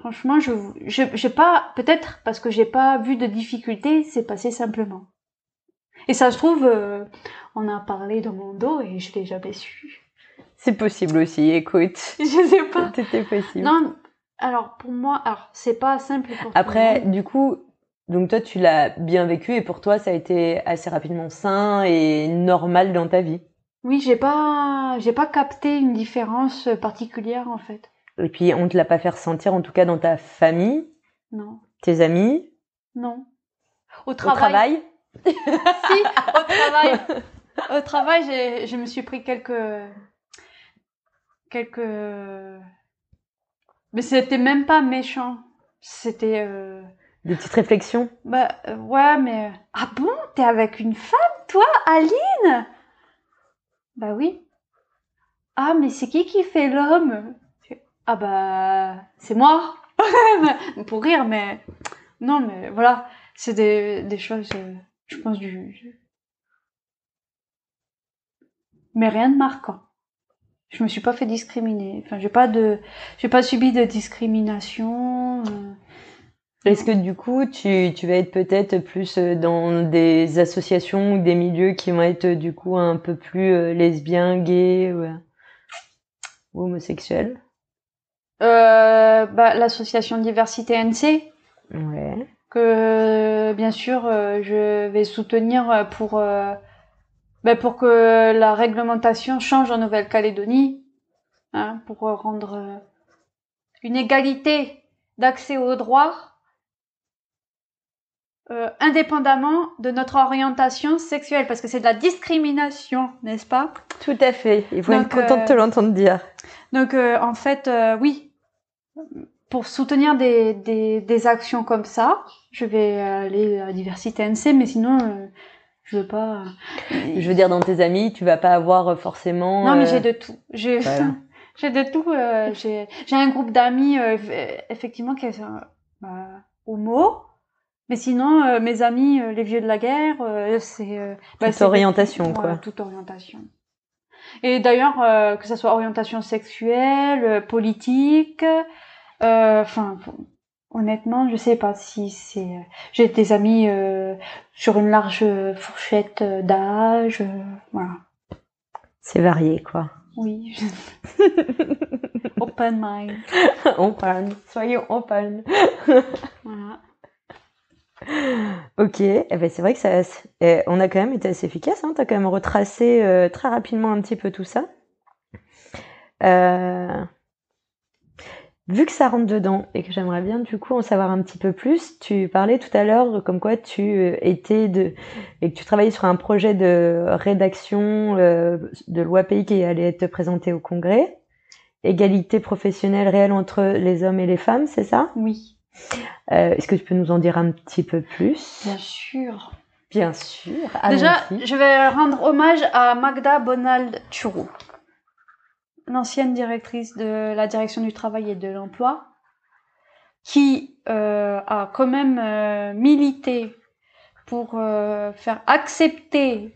franchement je je- j'ai pas peut-être parce que j'ai pas vu de difficulté, c'est passé simplement. Et ça se trouve euh, on a parlé dans mon dos et je l'ai jamais su. C'est possible aussi. Écoute, Je sais pas. c'était possible. Non, alors pour moi, alors c'est pas simple pour tout le Après, monde. du coup, donc toi, tu l'as bien vécu et pour toi, ça a été assez rapidement sain et normal dans ta vie. Oui, j'ai pas, j'ai pas capté une différence particulière en fait. Et puis, on te l'a pas fait ressentir, en tout cas dans ta famille, Non, tes amis, non. Au au travail, travail? si, au travail, au travail, j'ai, je me suis pris quelques, quelques, mais c'était même pas méchant. C'était, euh... Des petites réflexions. bah euh, ouais, mais ah bon, t'es avec une femme, toi, Aline? Bah oui. Ah mais c'est qui qui fait l'homme? Ah bah c'est moi. Pour rire, mais non, mais voilà, c'est des, des choses, euh, je pense du, mais rien de marquant. Je me suis pas fait discriminer. Enfin, j'ai pas de, j'ai pas subi de discrimination. euh. Est-ce que du coup, tu, tu vas être peut-être plus euh, dans des associations ou des milieux qui vont être du coup un peu plus euh, lesbiens, gays ou, ou homosexuels? Euh, bah, l'association Diversité NC, Ouais. que bien sûr je vais soutenir pour, euh, bah, pour que la réglementation change en Nouvelle-Calédonie, hein, pour rendre euh, une égalité d'accès aux droits euh, indépendamment de notre orientation sexuelle, parce que c'est de la discrimination, n'est-ce pas? Tout à fait. Il faut être Donc, content de te euh, l'entendre dire. Donc euh, en fait, euh, oui, pour soutenir des, des, des actions comme ça, je vais aller à Diversité NC, mais sinon, euh, je veux pas. Je veux dire, dans tes amis, tu vas pas avoir forcément. Non, mais euh, j'ai de tout. J'ai voilà. j'ai de tout. euh, j'ai j'ai un groupe d'amis euh, eff- effectivement qui est euh, bah, homo. Mais sinon, euh, mes amis, euh, les vieux de la guerre, euh, c'est euh, Toute orientation, quoi. toute orientation. Et d'ailleurs, euh, que ça soit orientation sexuelle, euh, politique, euh, enfin, honnêtement, je sais pas si c'est. J'ai des amis euh, sur une large fourchette d'âge, voilà. C'est varié, quoi. Oui. open mind. open. Soyons open. voilà. Ok, eh ben c'est vrai que ça, eh, on a quand même été assez efficace. Hein. Tu as quand même retracé euh, très rapidement un petit peu tout ça. Euh, vu que ça rentre dedans et que j'aimerais bien du coup en savoir un petit peu plus, tu parlais tout à l'heure comme quoi tu euh, étais de et que tu travaillais sur un projet de rédaction de loi pays qui allait être présenté au Congrès. Égalité professionnelle réelle entre les hommes et les femmes, c'est ça? Oui. Euh, est-ce que tu peux nous en dire un petit peu plus? Bien sûr. Bien sûr. Déjà, je vais rendre hommage à Magda Bonald-Turo, l'ancienne directrice de la direction du travail et de l'emploi, qui euh, a quand même euh, milité pour faire accepter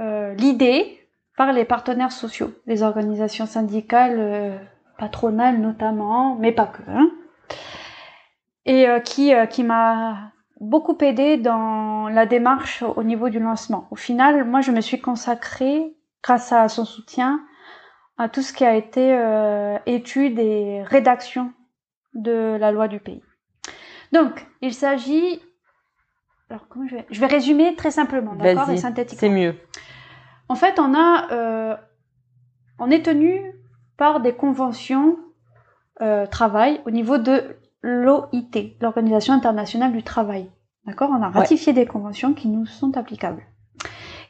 l'idée par les partenaires sociaux, les organisations syndicales, patronales notamment, mais pas que. Hein et euh, qui, euh, qui m'a beaucoup aidé dans la démarche au niveau du lancement. Au final, moi, je me suis consacrée, grâce à son soutien, à tout ce qui a été euh, étude et rédaction de la loi du pays. Donc, il s'agit... Alors, comment je vais... Je vais résumer très simplement, d'accord, et synthétiquement. C'est mieux. En fait, on a... Euh, on est tenu par des conventions euh, travail au niveau de l'OIT, l'Organisation internationale du travail. D'accord? On a ratifié des conventions qui nous sont applicables.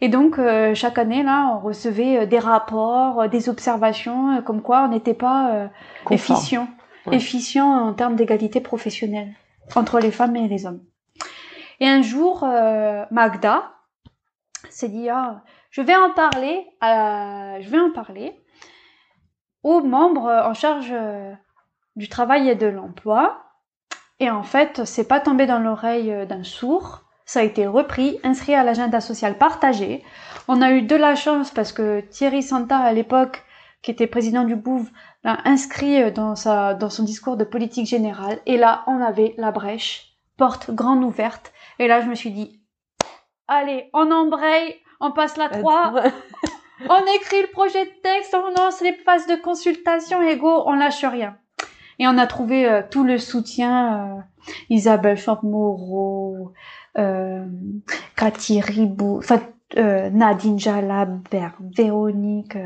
Et donc euh, chaque année là, on recevait euh, des rapports, euh, des observations, comme quoi on n'était pas efficient, efficient en termes d'égalité professionnelle entre les femmes et les hommes. Et un jour, Magda s'est dit ah, je vais en parler, je vais en parler aux membres en charge du travail et de l'emploi et en fait, c'est pas tombé dans l'oreille d'un sourd. Ça a été repris, inscrit à l'agenda social partagé. On a eu de la chance parce que Thierry Santa, à l'époque, qui était président du BOUV, l'a inscrit euh, dans, sa, dans son discours de politique générale. Et là, on avait la brèche, porte grande ouverte. Et là, je me suis dit, allez, on embraye, on passe la 3, on écrit le projet de texte, on lance les phases de consultation et go, on lâche rien. Et on a trouvé euh, tout le soutien, euh, Isabelle Champ-Moreau, euh, Cathy Ribou, enfin euh, Nadine Jalabert, Véronique,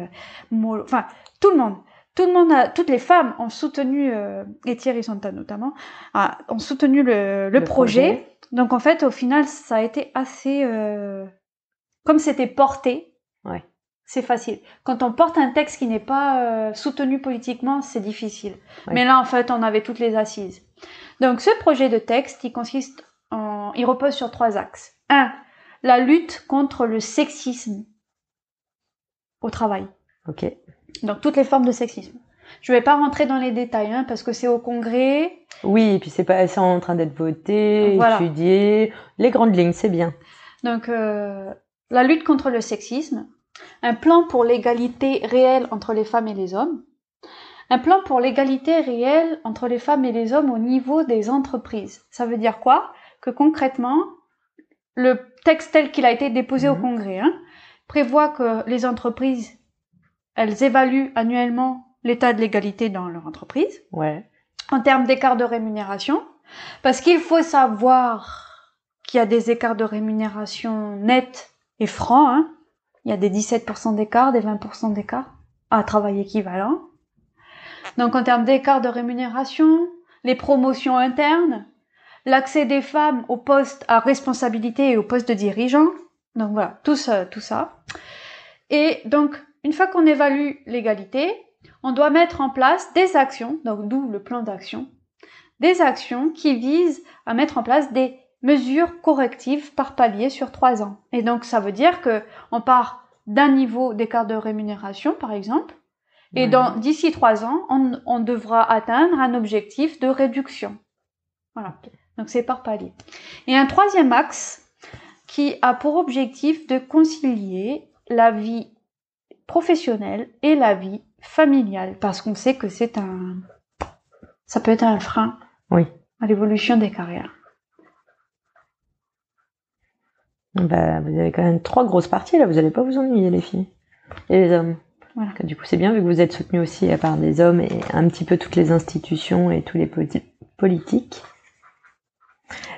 enfin tout le monde. Tout le monde, a, toutes les femmes ont soutenu, et Thierry Santa notamment, ont soutenu le, le, projet. Donc en fait, au final, ça a été assez, comme c'était porté, ouais c'est facile. Quand on porte un texte qui n'est pas euh, soutenu politiquement, c'est difficile. Mais là, en fait, on avait toutes les assises. Donc, ce projet de texte, il consiste en, il repose sur trois axes. Un, la lutte contre le sexisme au travail. Ok. Donc, toutes les formes de sexisme. Je vais pas rentrer dans les détails, hein, parce que c'est au congrès. Oui, et puis c'est pas, c'est en train d'être voté, étudié. Les grandes lignes, c'est bien. Donc, euh, la lutte contre le sexisme, un plan pour l'égalité réelle entre les femmes et les hommes, un plan pour l'égalité réelle entre les femmes et les hommes au niveau des entreprises. Ça veut dire quoi? Que concrètement, le texte tel qu'il a été déposé au mhm. Congrès hein, prévoit que les entreprises, elles évaluent annuellement l'état de l'égalité dans leur entreprise. Ouais. En termes d'écart de rémunération, parce qu'il faut savoir qu'il y a des écarts de rémunération nets et francs. Hein, il y a des 17% d'écart, des 20% d'écart à travail équivalent. Donc en termes d'écart de rémunération, les promotions internes, l'accès des femmes aux postes à responsabilité et aux postes de dirigeants. Donc voilà, tout ça, tout ça. Et donc, une fois qu'on évalue l'égalité, on doit mettre en place des actions, donc d'où le plan d'action, des actions qui visent à mettre en place des mesures correctives par palier sur trois ans. Et donc ça veut dire que on part d'un niveau d'écart de rémunération, par exemple, et dans d'ici trois ans, on, on, devra atteindre un objectif de réduction. Voilà. Donc c'est par palier. Et un troisième axe qui a pour objectif de concilier la vie professionnelle et la vie familiale, parce qu'on sait que c'est un ça peut être un frein Oui. à l'évolution des carrières. Bah, vous avez quand même trois grosses parties là, vous n'allez pas vous ennuyer les filles et les hommes. Voilà. Du coup, c'est bien vu que vous êtes soutenus aussi par des hommes et un petit peu toutes les institutions et tous les politi- politiques.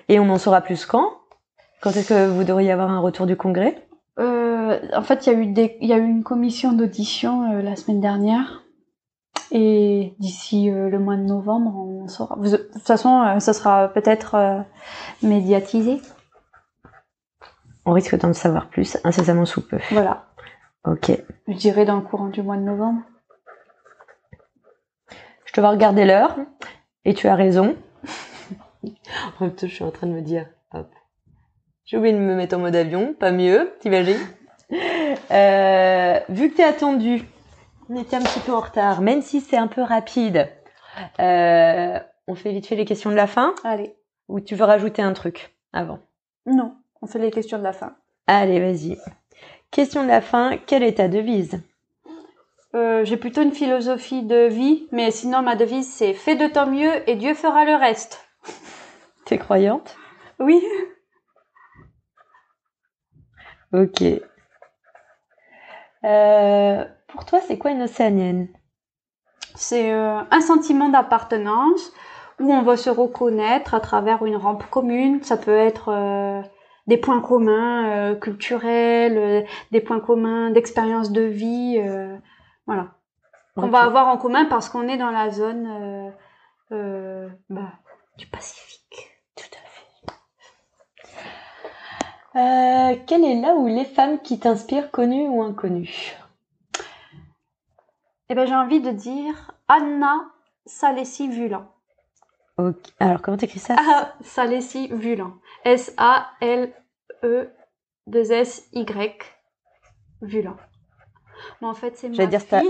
Et on en saura plus quand? Quand est-ce que vous devriez avoir un retour du congrès? Euh, en fait, il y a eu des, il y a eu une commission d'audition euh, la semaine dernière. Et d'ici euh, le mois de novembre, on saura. Vous- de toute façon, ça sera peut-être médiatisé. On risque d'en savoir plus incessamment sous peu. Voilà. Ok. Je dirais dans le courant du mois de novembre. Je te vois regarder l'heure et tu as raison. en même temps, je suis en train de me dire, hop, j'ai oublié de me mettre en mode avion, pas mieux, t'imagines Euh, Vu que t'es attendu, on était un petit peu en retard, même si c'est un peu rapide. euh, on fait vite fait les questions de la fin Allez. ou tu veux rajouter un truc avant? Non, on fait les questions de la fin. Allez, vas-y. Question de la fin, quelle est ta devise? Euh, J'ai plutôt une philosophie de vie, mais sinon ma devise c'est fais de ton mieux et Dieu fera le reste. T'es croyante? Oui. Ok. Euh, pour toi, c'est quoi une océanienne? C'est euh, un sentiment d'appartenance où on va se reconnaître à travers une rampe commune. Ça peut être euh, des points communs culturels, des points communs d'expérience de vie, voilà. Qu'on Ok. va avoir en commun parce qu'on est dans la zone bah, du Pacifique. Tout à fait. Euh, quelle est là où les femmes qui t'inspirent, connues ou inconnues? Eh ben j'ai envie de dire Anna Salesi Vulan. Ok. Alors, comment t'écris ça? Ah, Salesi Vulan. S-A-L-E-2-S-Y. Vulan. Mais en fait, c'est ma dire fille.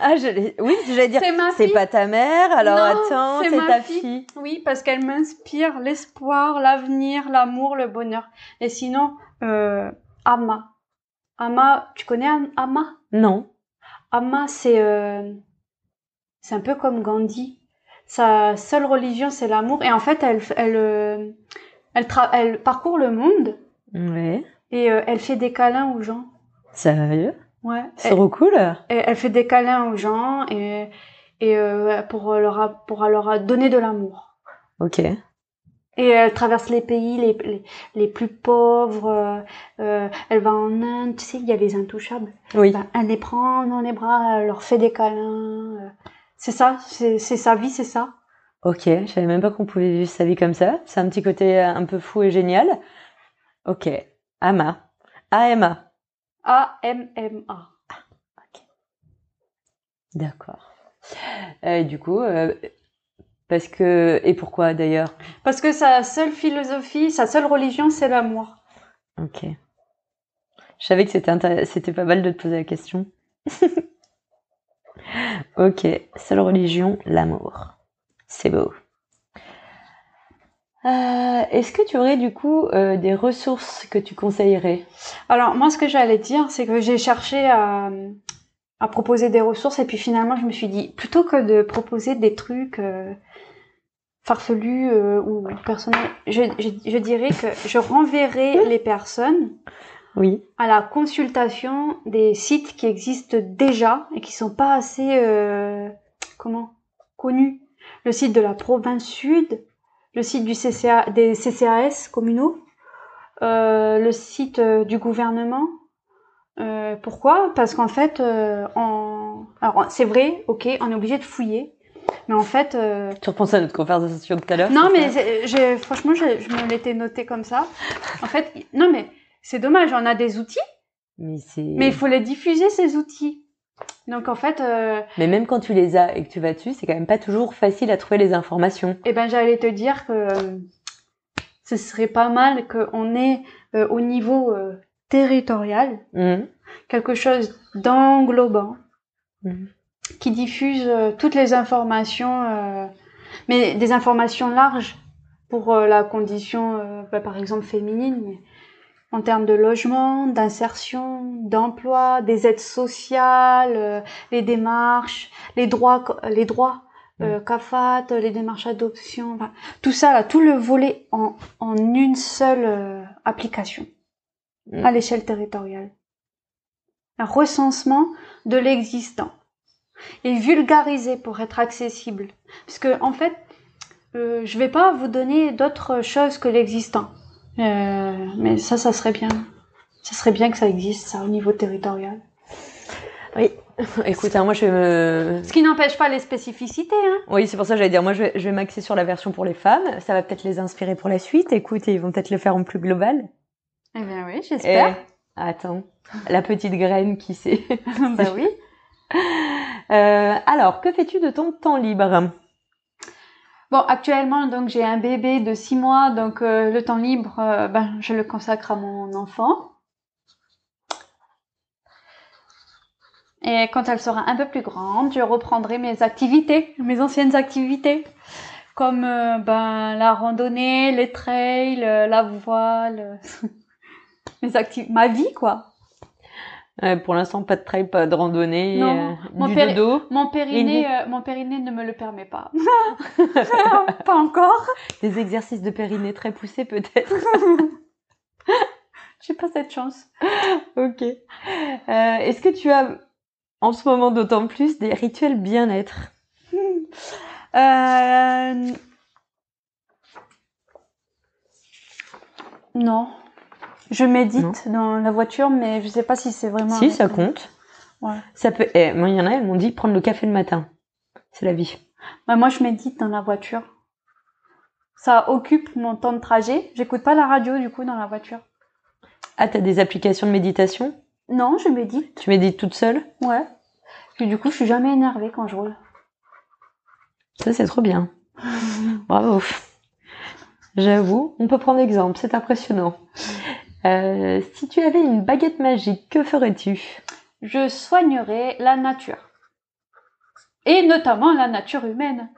Ah, je l'ai- oui, j'allais dire. C'est pas ta mère, alors Non, attends, c'est ta fille. fille. Oui, parce qu'elle m'inspire l'espoir, l'avenir, l'amour, le bonheur. Et sinon, euh, Amma. Amma, tu connais Am- Amma Non. Amma, c'est euh, c'est un peu comme Gandhi. Sa seule religion, c'est l'amour. Et en fait, elle, elle, euh, elle, parcourt le monde Ouais. et euh, elle fait des câlins aux gens. Sérieux? Ouais. C'est trop cool. elle- elle fait des câlins aux gens et, et euh, pour, leur, a- pour leur donner de l'amour. Ok. Et elle traverse les pays les, les, les plus pauvres. euh, euh, elle va en Inde, tu sais, il y a les intouchables. Oui. Ben, elle les prend dans les bras, elle leur fait des câlins. C'est ça, c'est sa vie, c'est ça. Ok, je savais même pas qu'on pouvait vivre sa vie comme ça. C'est un petit côté un peu fou et génial. Ok. Ama. AMA. A-M-M-A. D'accord. Euh, du coup, euh, parce que et pourquoi d'ailleurs? Parce que sa seule philosophie, sa seule religion, c'est l'amour. Ok. Je savais que c'était c'était pas mal de te poser la question. ok. Seule religion, l'amour. C'est beau. Euh, Est-ce que tu aurais du coup euh, des ressources que tu conseillerais? Alors, moi, ce que j'allais dire, c'est que j'ai cherché à, à proposer des ressources et puis finalement, je me suis dit, plutôt que de proposer des trucs euh, farfelus euh, ou personnels, je, je, je dirais que je renverrai les personnes Oui. à la consultation des sites qui existent déjà et qui sont pas assez euh, comment connus. Le site de la province sud, le site du CCA, des CCAS communaux, euh, le site euh, du gouvernement. Euh, pourquoi? Parce qu'en fait, euh, en... alors c'est vrai, ok, on est obligé de fouiller, mais en fait, euh, Tu repenses à notre conversation de tout à l'heure non, mais j'ai- franchement, je, je me l'étais noté comme ça. En fait, non, mais c'est dommage, on a des outils, mais c'est. mais il faut les diffuser, ces outils. Donc, en fait, euh, Mais même quand tu les as et que tu vas dessus, c'est quand même pas toujours facile à trouver les informations. eh ben, j'allais te dire que euh, ce serait pas mal qu'on ait euh, au niveau euh, territorial Mhm. quelque chose d'englobant Mhm. qui diffuse toutes les informations, mais des informations larges pour la condition, bah, par exemple, féminine, mais en termes de logement, d'insertion, d'emploi, des aides sociales, euh, les démarches, les droits, les droits euh, CAFAT, les démarches d'adoption, enfin, tout ça, là, tout le volet en, en une seule euh, application Mm. à l'échelle territoriale. Un recensement de l'existant et vulgarisé pour être accessible. Parce que en fait, je vais pas vous donner d'autres choses que l'existant. Euh, mais ça, ça serait bien. Ça serait bien que ça existe, ça, au niveau territorial. Oui. Écoute, hein, moi je vais me... Ce qui n'empêche pas les spécificités, hein. Oui, c'est pour ça que j'allais dire. Moi, je vais, je vais m'axer sur la version pour les femmes. Ça va peut-être les inspirer pour la suite. Écoute, ils vont peut-être le faire en plus global. Eh bien oui, Et... j'espère. Attends, la petite graine qui sait. bah oui. Euh, alors, que fais-tu de ton temps libre? Actuellement, donc j'ai un bébé de six mois, donc euh, le temps libre, euh, ben, je le consacre à mon enfant. Et quand elle sera un peu plus grande, je reprendrai mes activités, mes anciennes activités, comme euh, ben la randonnée, les trails, la voile, mes ma vie quoi. Euh, Pour l'instant, pas de trail, pas de randonnée, Non, euh, mon du dodo, Mon périnée, euh, mon périnée ne me le permet pas. pas encore. des exercices de périnée très poussés peut-être. J'ai pas cette chance. ok. Est-ce que tu as, en ce moment d'autant plus, des rituels bien-être? Non. Je médite dans la voiture, mais je sais pas si c'est vraiment. Si, ça compte. Ouais. Ça peut. Eh, moi, il y en a, elles m'ont dit prendre le café le matin. C'est la vie. Bah, moi, je médite dans la voiture. Ça occupe mon temps de trajet. J'écoute pas la radio, du coup, dans la voiture. Ah, t'as des applications de méditation? Non, je médite. Tu médites toute seule? Ouais. Puis du coup, je suis jamais énervée quand je roule. Ça, c'est trop bien. Bravo. J'avoue, on peut prendre exemple, c'est impressionnant. Euh, si tu avais une baguette magique, que ferais-tu? Je soignerai la nature. Et notamment la nature humaine.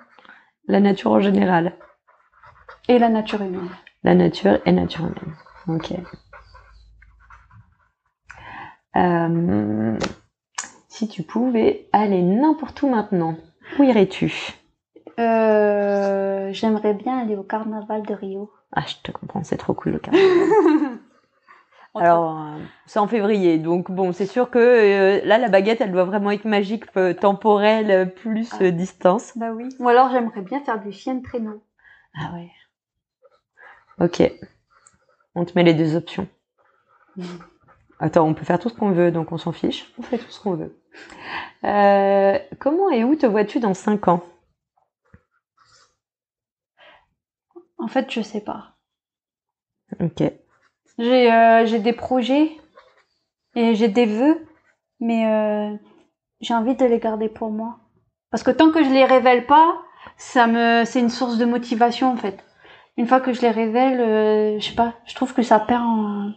La nature en général. Et la nature humaine. La nature et nature humaine. Ok. Euh, si tu pouvais aller n'importe où maintenant, où irais-tu? Euh, J'aimerais bien aller au carnaval de Rio. Ah, je te comprends, c'est trop cool le carnaval. Alors, euh, c'est en février, donc bon, c'est sûr que euh, là, la baguette, elle doit vraiment être magique, euh, temporelle, plus euh, distance. Bah oui. Ou alors j'aimerais bien faire du chien de traîneau. Ah ouais. Ok. On te met les deux options. Attends, on peut faire tout ce qu'on veut, donc on s'en fiche. On fait tout ce qu'on veut. Euh, comment et où te vois-tu dans 5 ans? En fait, je sais pas. Ok. J'ai euh, j'ai des projets et j'ai des vœux, mais euh, j'ai envie de les garder pour moi. Parce que tant que je les révèle pas, ça me c'est une source de motivation en fait. Une fois que je les révèle, euh, je sais pas, je trouve que ça perd en...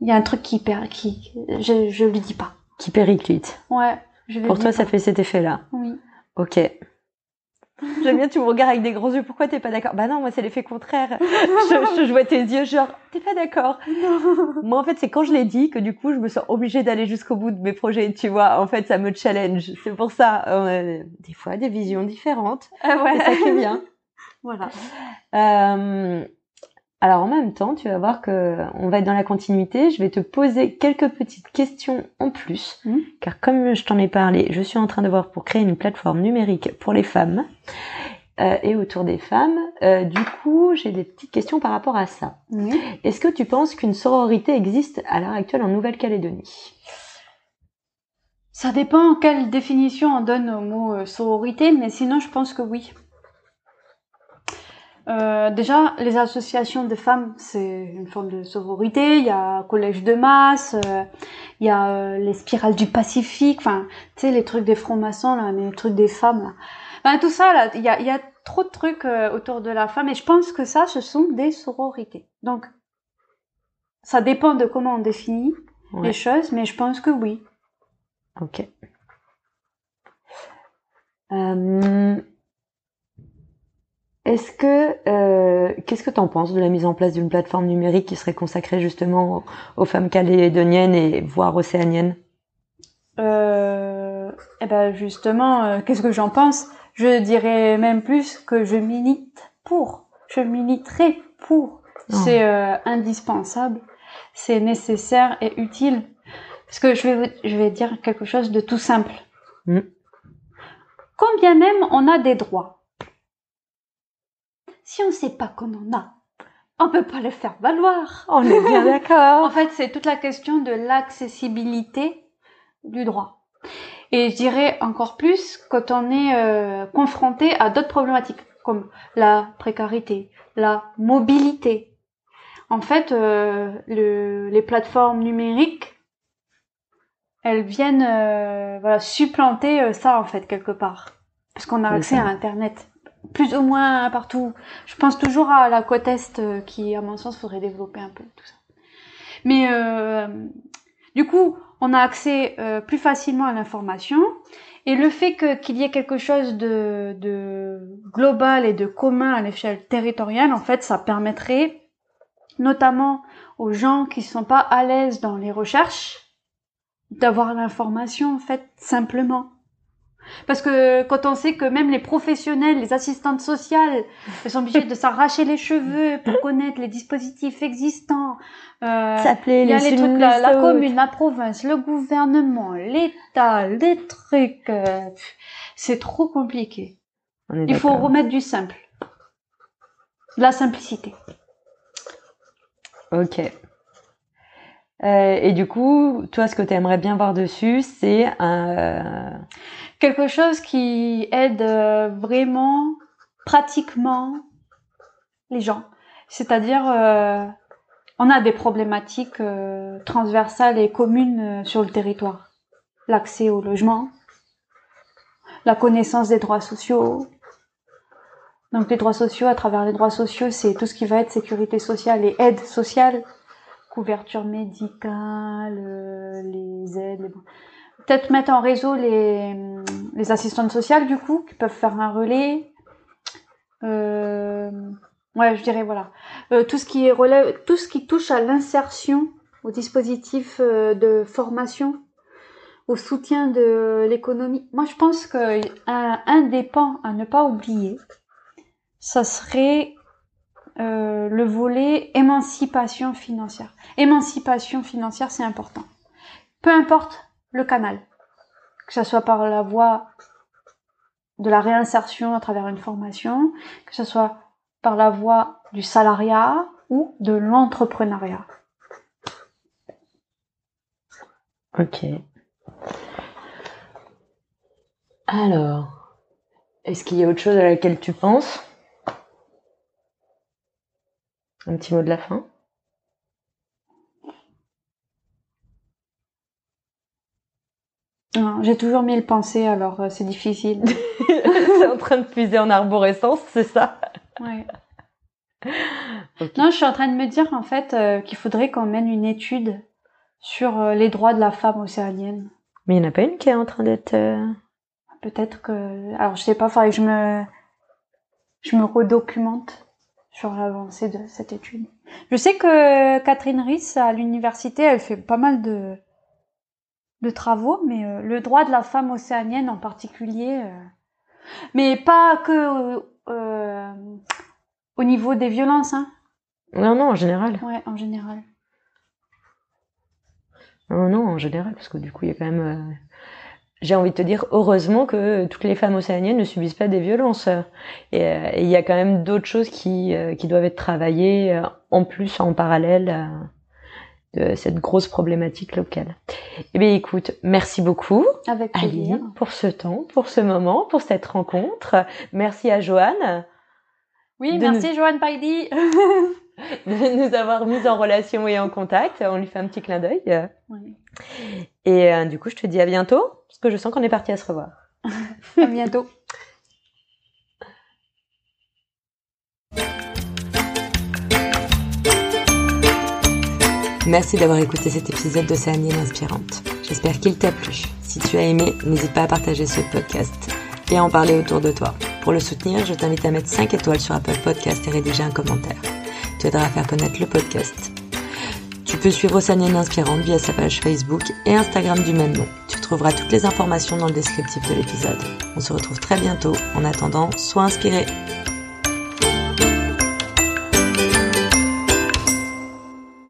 Il y a un truc qui perd, qui je je lui dis pas. Qui périclite. Ouais. Je Pour toi, pas. ça fait cet effet-là. Oui. Ok. J'aime bien, tu me regardes avec des gros yeux. Pourquoi t'es pas d'accord? Bah non, moi c'est l'effet contraire. je, je vois tes yeux, genre, t'es pas d'accord Moi, en fait, c'est quand je l'ai dit que du coup, je me sens obligée d'aller jusqu'au bout de mes projets. Tu vois, en fait, ça me challenge. C'est pour ça, euh, des fois, des visions différentes. Ah ouais. C'est ça qui est bien. voilà. Euh, alors, en même temps, tu vas voir que on va être dans la continuité. Je vais te poser quelques petites questions en plus, Mhm. car comme je t'en ai parlé, je suis en train de voir pour créer une plateforme numérique pour les femmes euh, et autour des femmes. Euh, du coup, j'ai des petites questions par rapport à ça. Est-ce que tu penses qu'une sororité existe à l'heure actuelle en Nouvelle-Calédonie? Ça dépend quelle définition on donne au mot euh, sororité, mais sinon je pense que oui. Euh, déjà, les associations de femmes, c'est une forme de sororité. Il y a Collège de masse, euh, il y a euh, les spirales du Pacifique, enfin, tu sais, les trucs des francs-maçons, là, les trucs des femmes, là. Enfin, tout ça, là, il y a, il y a trop de trucs autour de la femme, et je pense que ça, ce sont des sororités. Donc, ça dépend de comment on définit Ouais. les choses, mais je pense que oui. Ok. Euh, Est-ce que euh, qu'est-ce que tu en penses de la mise en place d'une plateforme numérique qui serait consacrée justement aux, aux femmes calédoniennes et voire océaniennes? Euh, eh ben justement, euh, qu'est-ce que j'en pense? Je dirais même plus que je milite pour. Je militerai pour. Oh. C'est euh, indispensable, c'est nécessaire et utile. Parce que je vais, vous- je vais dire quelque chose de tout simple. Mm. Combien même on a des droits, si on ne sait pas qu'on en a, on peut pas le faire valoir. On est bien En d'accord. fait, c'est toute la question de l'accessibilité du droit. Et je dirais encore plus quand on est euh, confronté à d'autres problématiques, comme la précarité, la mobilité. En fait, euh, le- les plateformes numériques, elles viennent euh, voilà, supplanter ça, en fait, quelque part. Parce qu'on a accès à Internet, plus ou moins partout. Je pense toujours à la côte Est, euh, qui, à mon sens, faudrait développer un peu tout ça. Mais euh, du coup, on a accès euh, plus facilement à l'information. Et le fait qu'il y ait quelque chose de, de global et de commun à l'échelle territoriale, en fait, ça permettrait notamment aux gens qui sont pas à l'aise dans les recherches d'avoir l'information en fait simplement. Parce que quand on sait que même les professionnels, les assistantes sociales, elles sont obligées de s'arracher les cheveux pour connaître les dispositifs existants. Euh, S'appeler les les trucs, la, commune, la province, le gouvernement, l'État, les trucs. euh, c'est trop compliqué. Il faut remettre du simple. De la simplicité. Ok. Euh, et du coup, toi, ce que tu aimerais bien voir dessus, c'est un. Quelque chose qui aide euh, vraiment, pratiquement, les gens. C'est-à-dire, euh, on a des problématiques euh, transversales et communes sur le territoire. L'accès au logement, la connaissance des droits sociaux. Donc les droits sociaux, à travers les droits sociaux, c'est tout ce qui va être sécurité sociale et aide sociale, couverture médicale, les aides. Peut-être mettre en réseau les, les assistantes sociales du coup, qui peuvent faire un relais. Euh, ouais, je dirais voilà. Euh, tout ce qui relève, tout ce qui touche à l'insertion, au dispositif euh, de formation, au soutien de l'économie. Moi, je pense que un, un des pans à ne pas oublier, ça serait euh, le volet émancipation financière. Émancipation financière, c'est important. Peu importe le canal, que ce soit par la voie de la réinsertion à travers une formation, que ce soit par la voie du salariat ou de l'entrepreneuriat. Ok. Alors, est-ce qu'il y a autre chose à laquelle tu penses? Un petit mot de la fin Non, J'ai toujours mille pensées, alors euh, c'est difficile. C'est en train de puiser en arborescence, c'est ça? Ouais. Non, je suis en train de me dire en fait euh, qu'il faudrait qu'on mène une étude sur euh, les droits de la femme océanienne. Mais il n'y en a pas une qui est en train d'être... Peut-être que, alors je sais pas, faudrait que je me, je me redocumente sur l'avancée de cette étude. Je sais que Catherine Riss à l'université, elle fait pas mal de, de travaux, mais euh, le droit de la femme océanienne en particulier, euh, mais pas que euh, au niveau des violences, hein. Non, non, en général. Ouais, en général. Non, non, en général, parce que du coup, il y a quand même... J'ai envie de te dire, heureusement que toutes les femmes océaniennes ne subissent pas des violences. Et il y a quand même d'autres choses qui, qui doivent être travaillées en plus, en parallèle de cette grosse problématique locale. Eh bien, écoute, merci beaucoup, Avec Ali, pour ce temps, pour ce moment, pour cette rencontre. Merci à Joanne Oui, merci Joanne Paidi. de nous avoir mis en relation et en contact. On lui fait un petit clin d'œil. Oui. Et euh, du coup, je te dis à bientôt, parce que je sens qu'on est parti à se revoir. À bientôt. Merci d'avoir écouté cet épisode d'Océanienne Inspirante. J'espère qu'il t'a plu. Si tu as aimé, n'hésite pas à partager ce podcast et à en parler autour de toi. Pour le soutenir, je t'invite à mettre 5 étoiles sur Apple Podcast et rédiger un commentaire. Tu aideras à faire connaître le podcast. Tu peux suivre Océanienne Inspirante via sa page Facebook et Instagram du même nom. Tu trouveras toutes les informations dans le descriptif de l'épisode. On se retrouve très bientôt. En attendant, sois inspiré.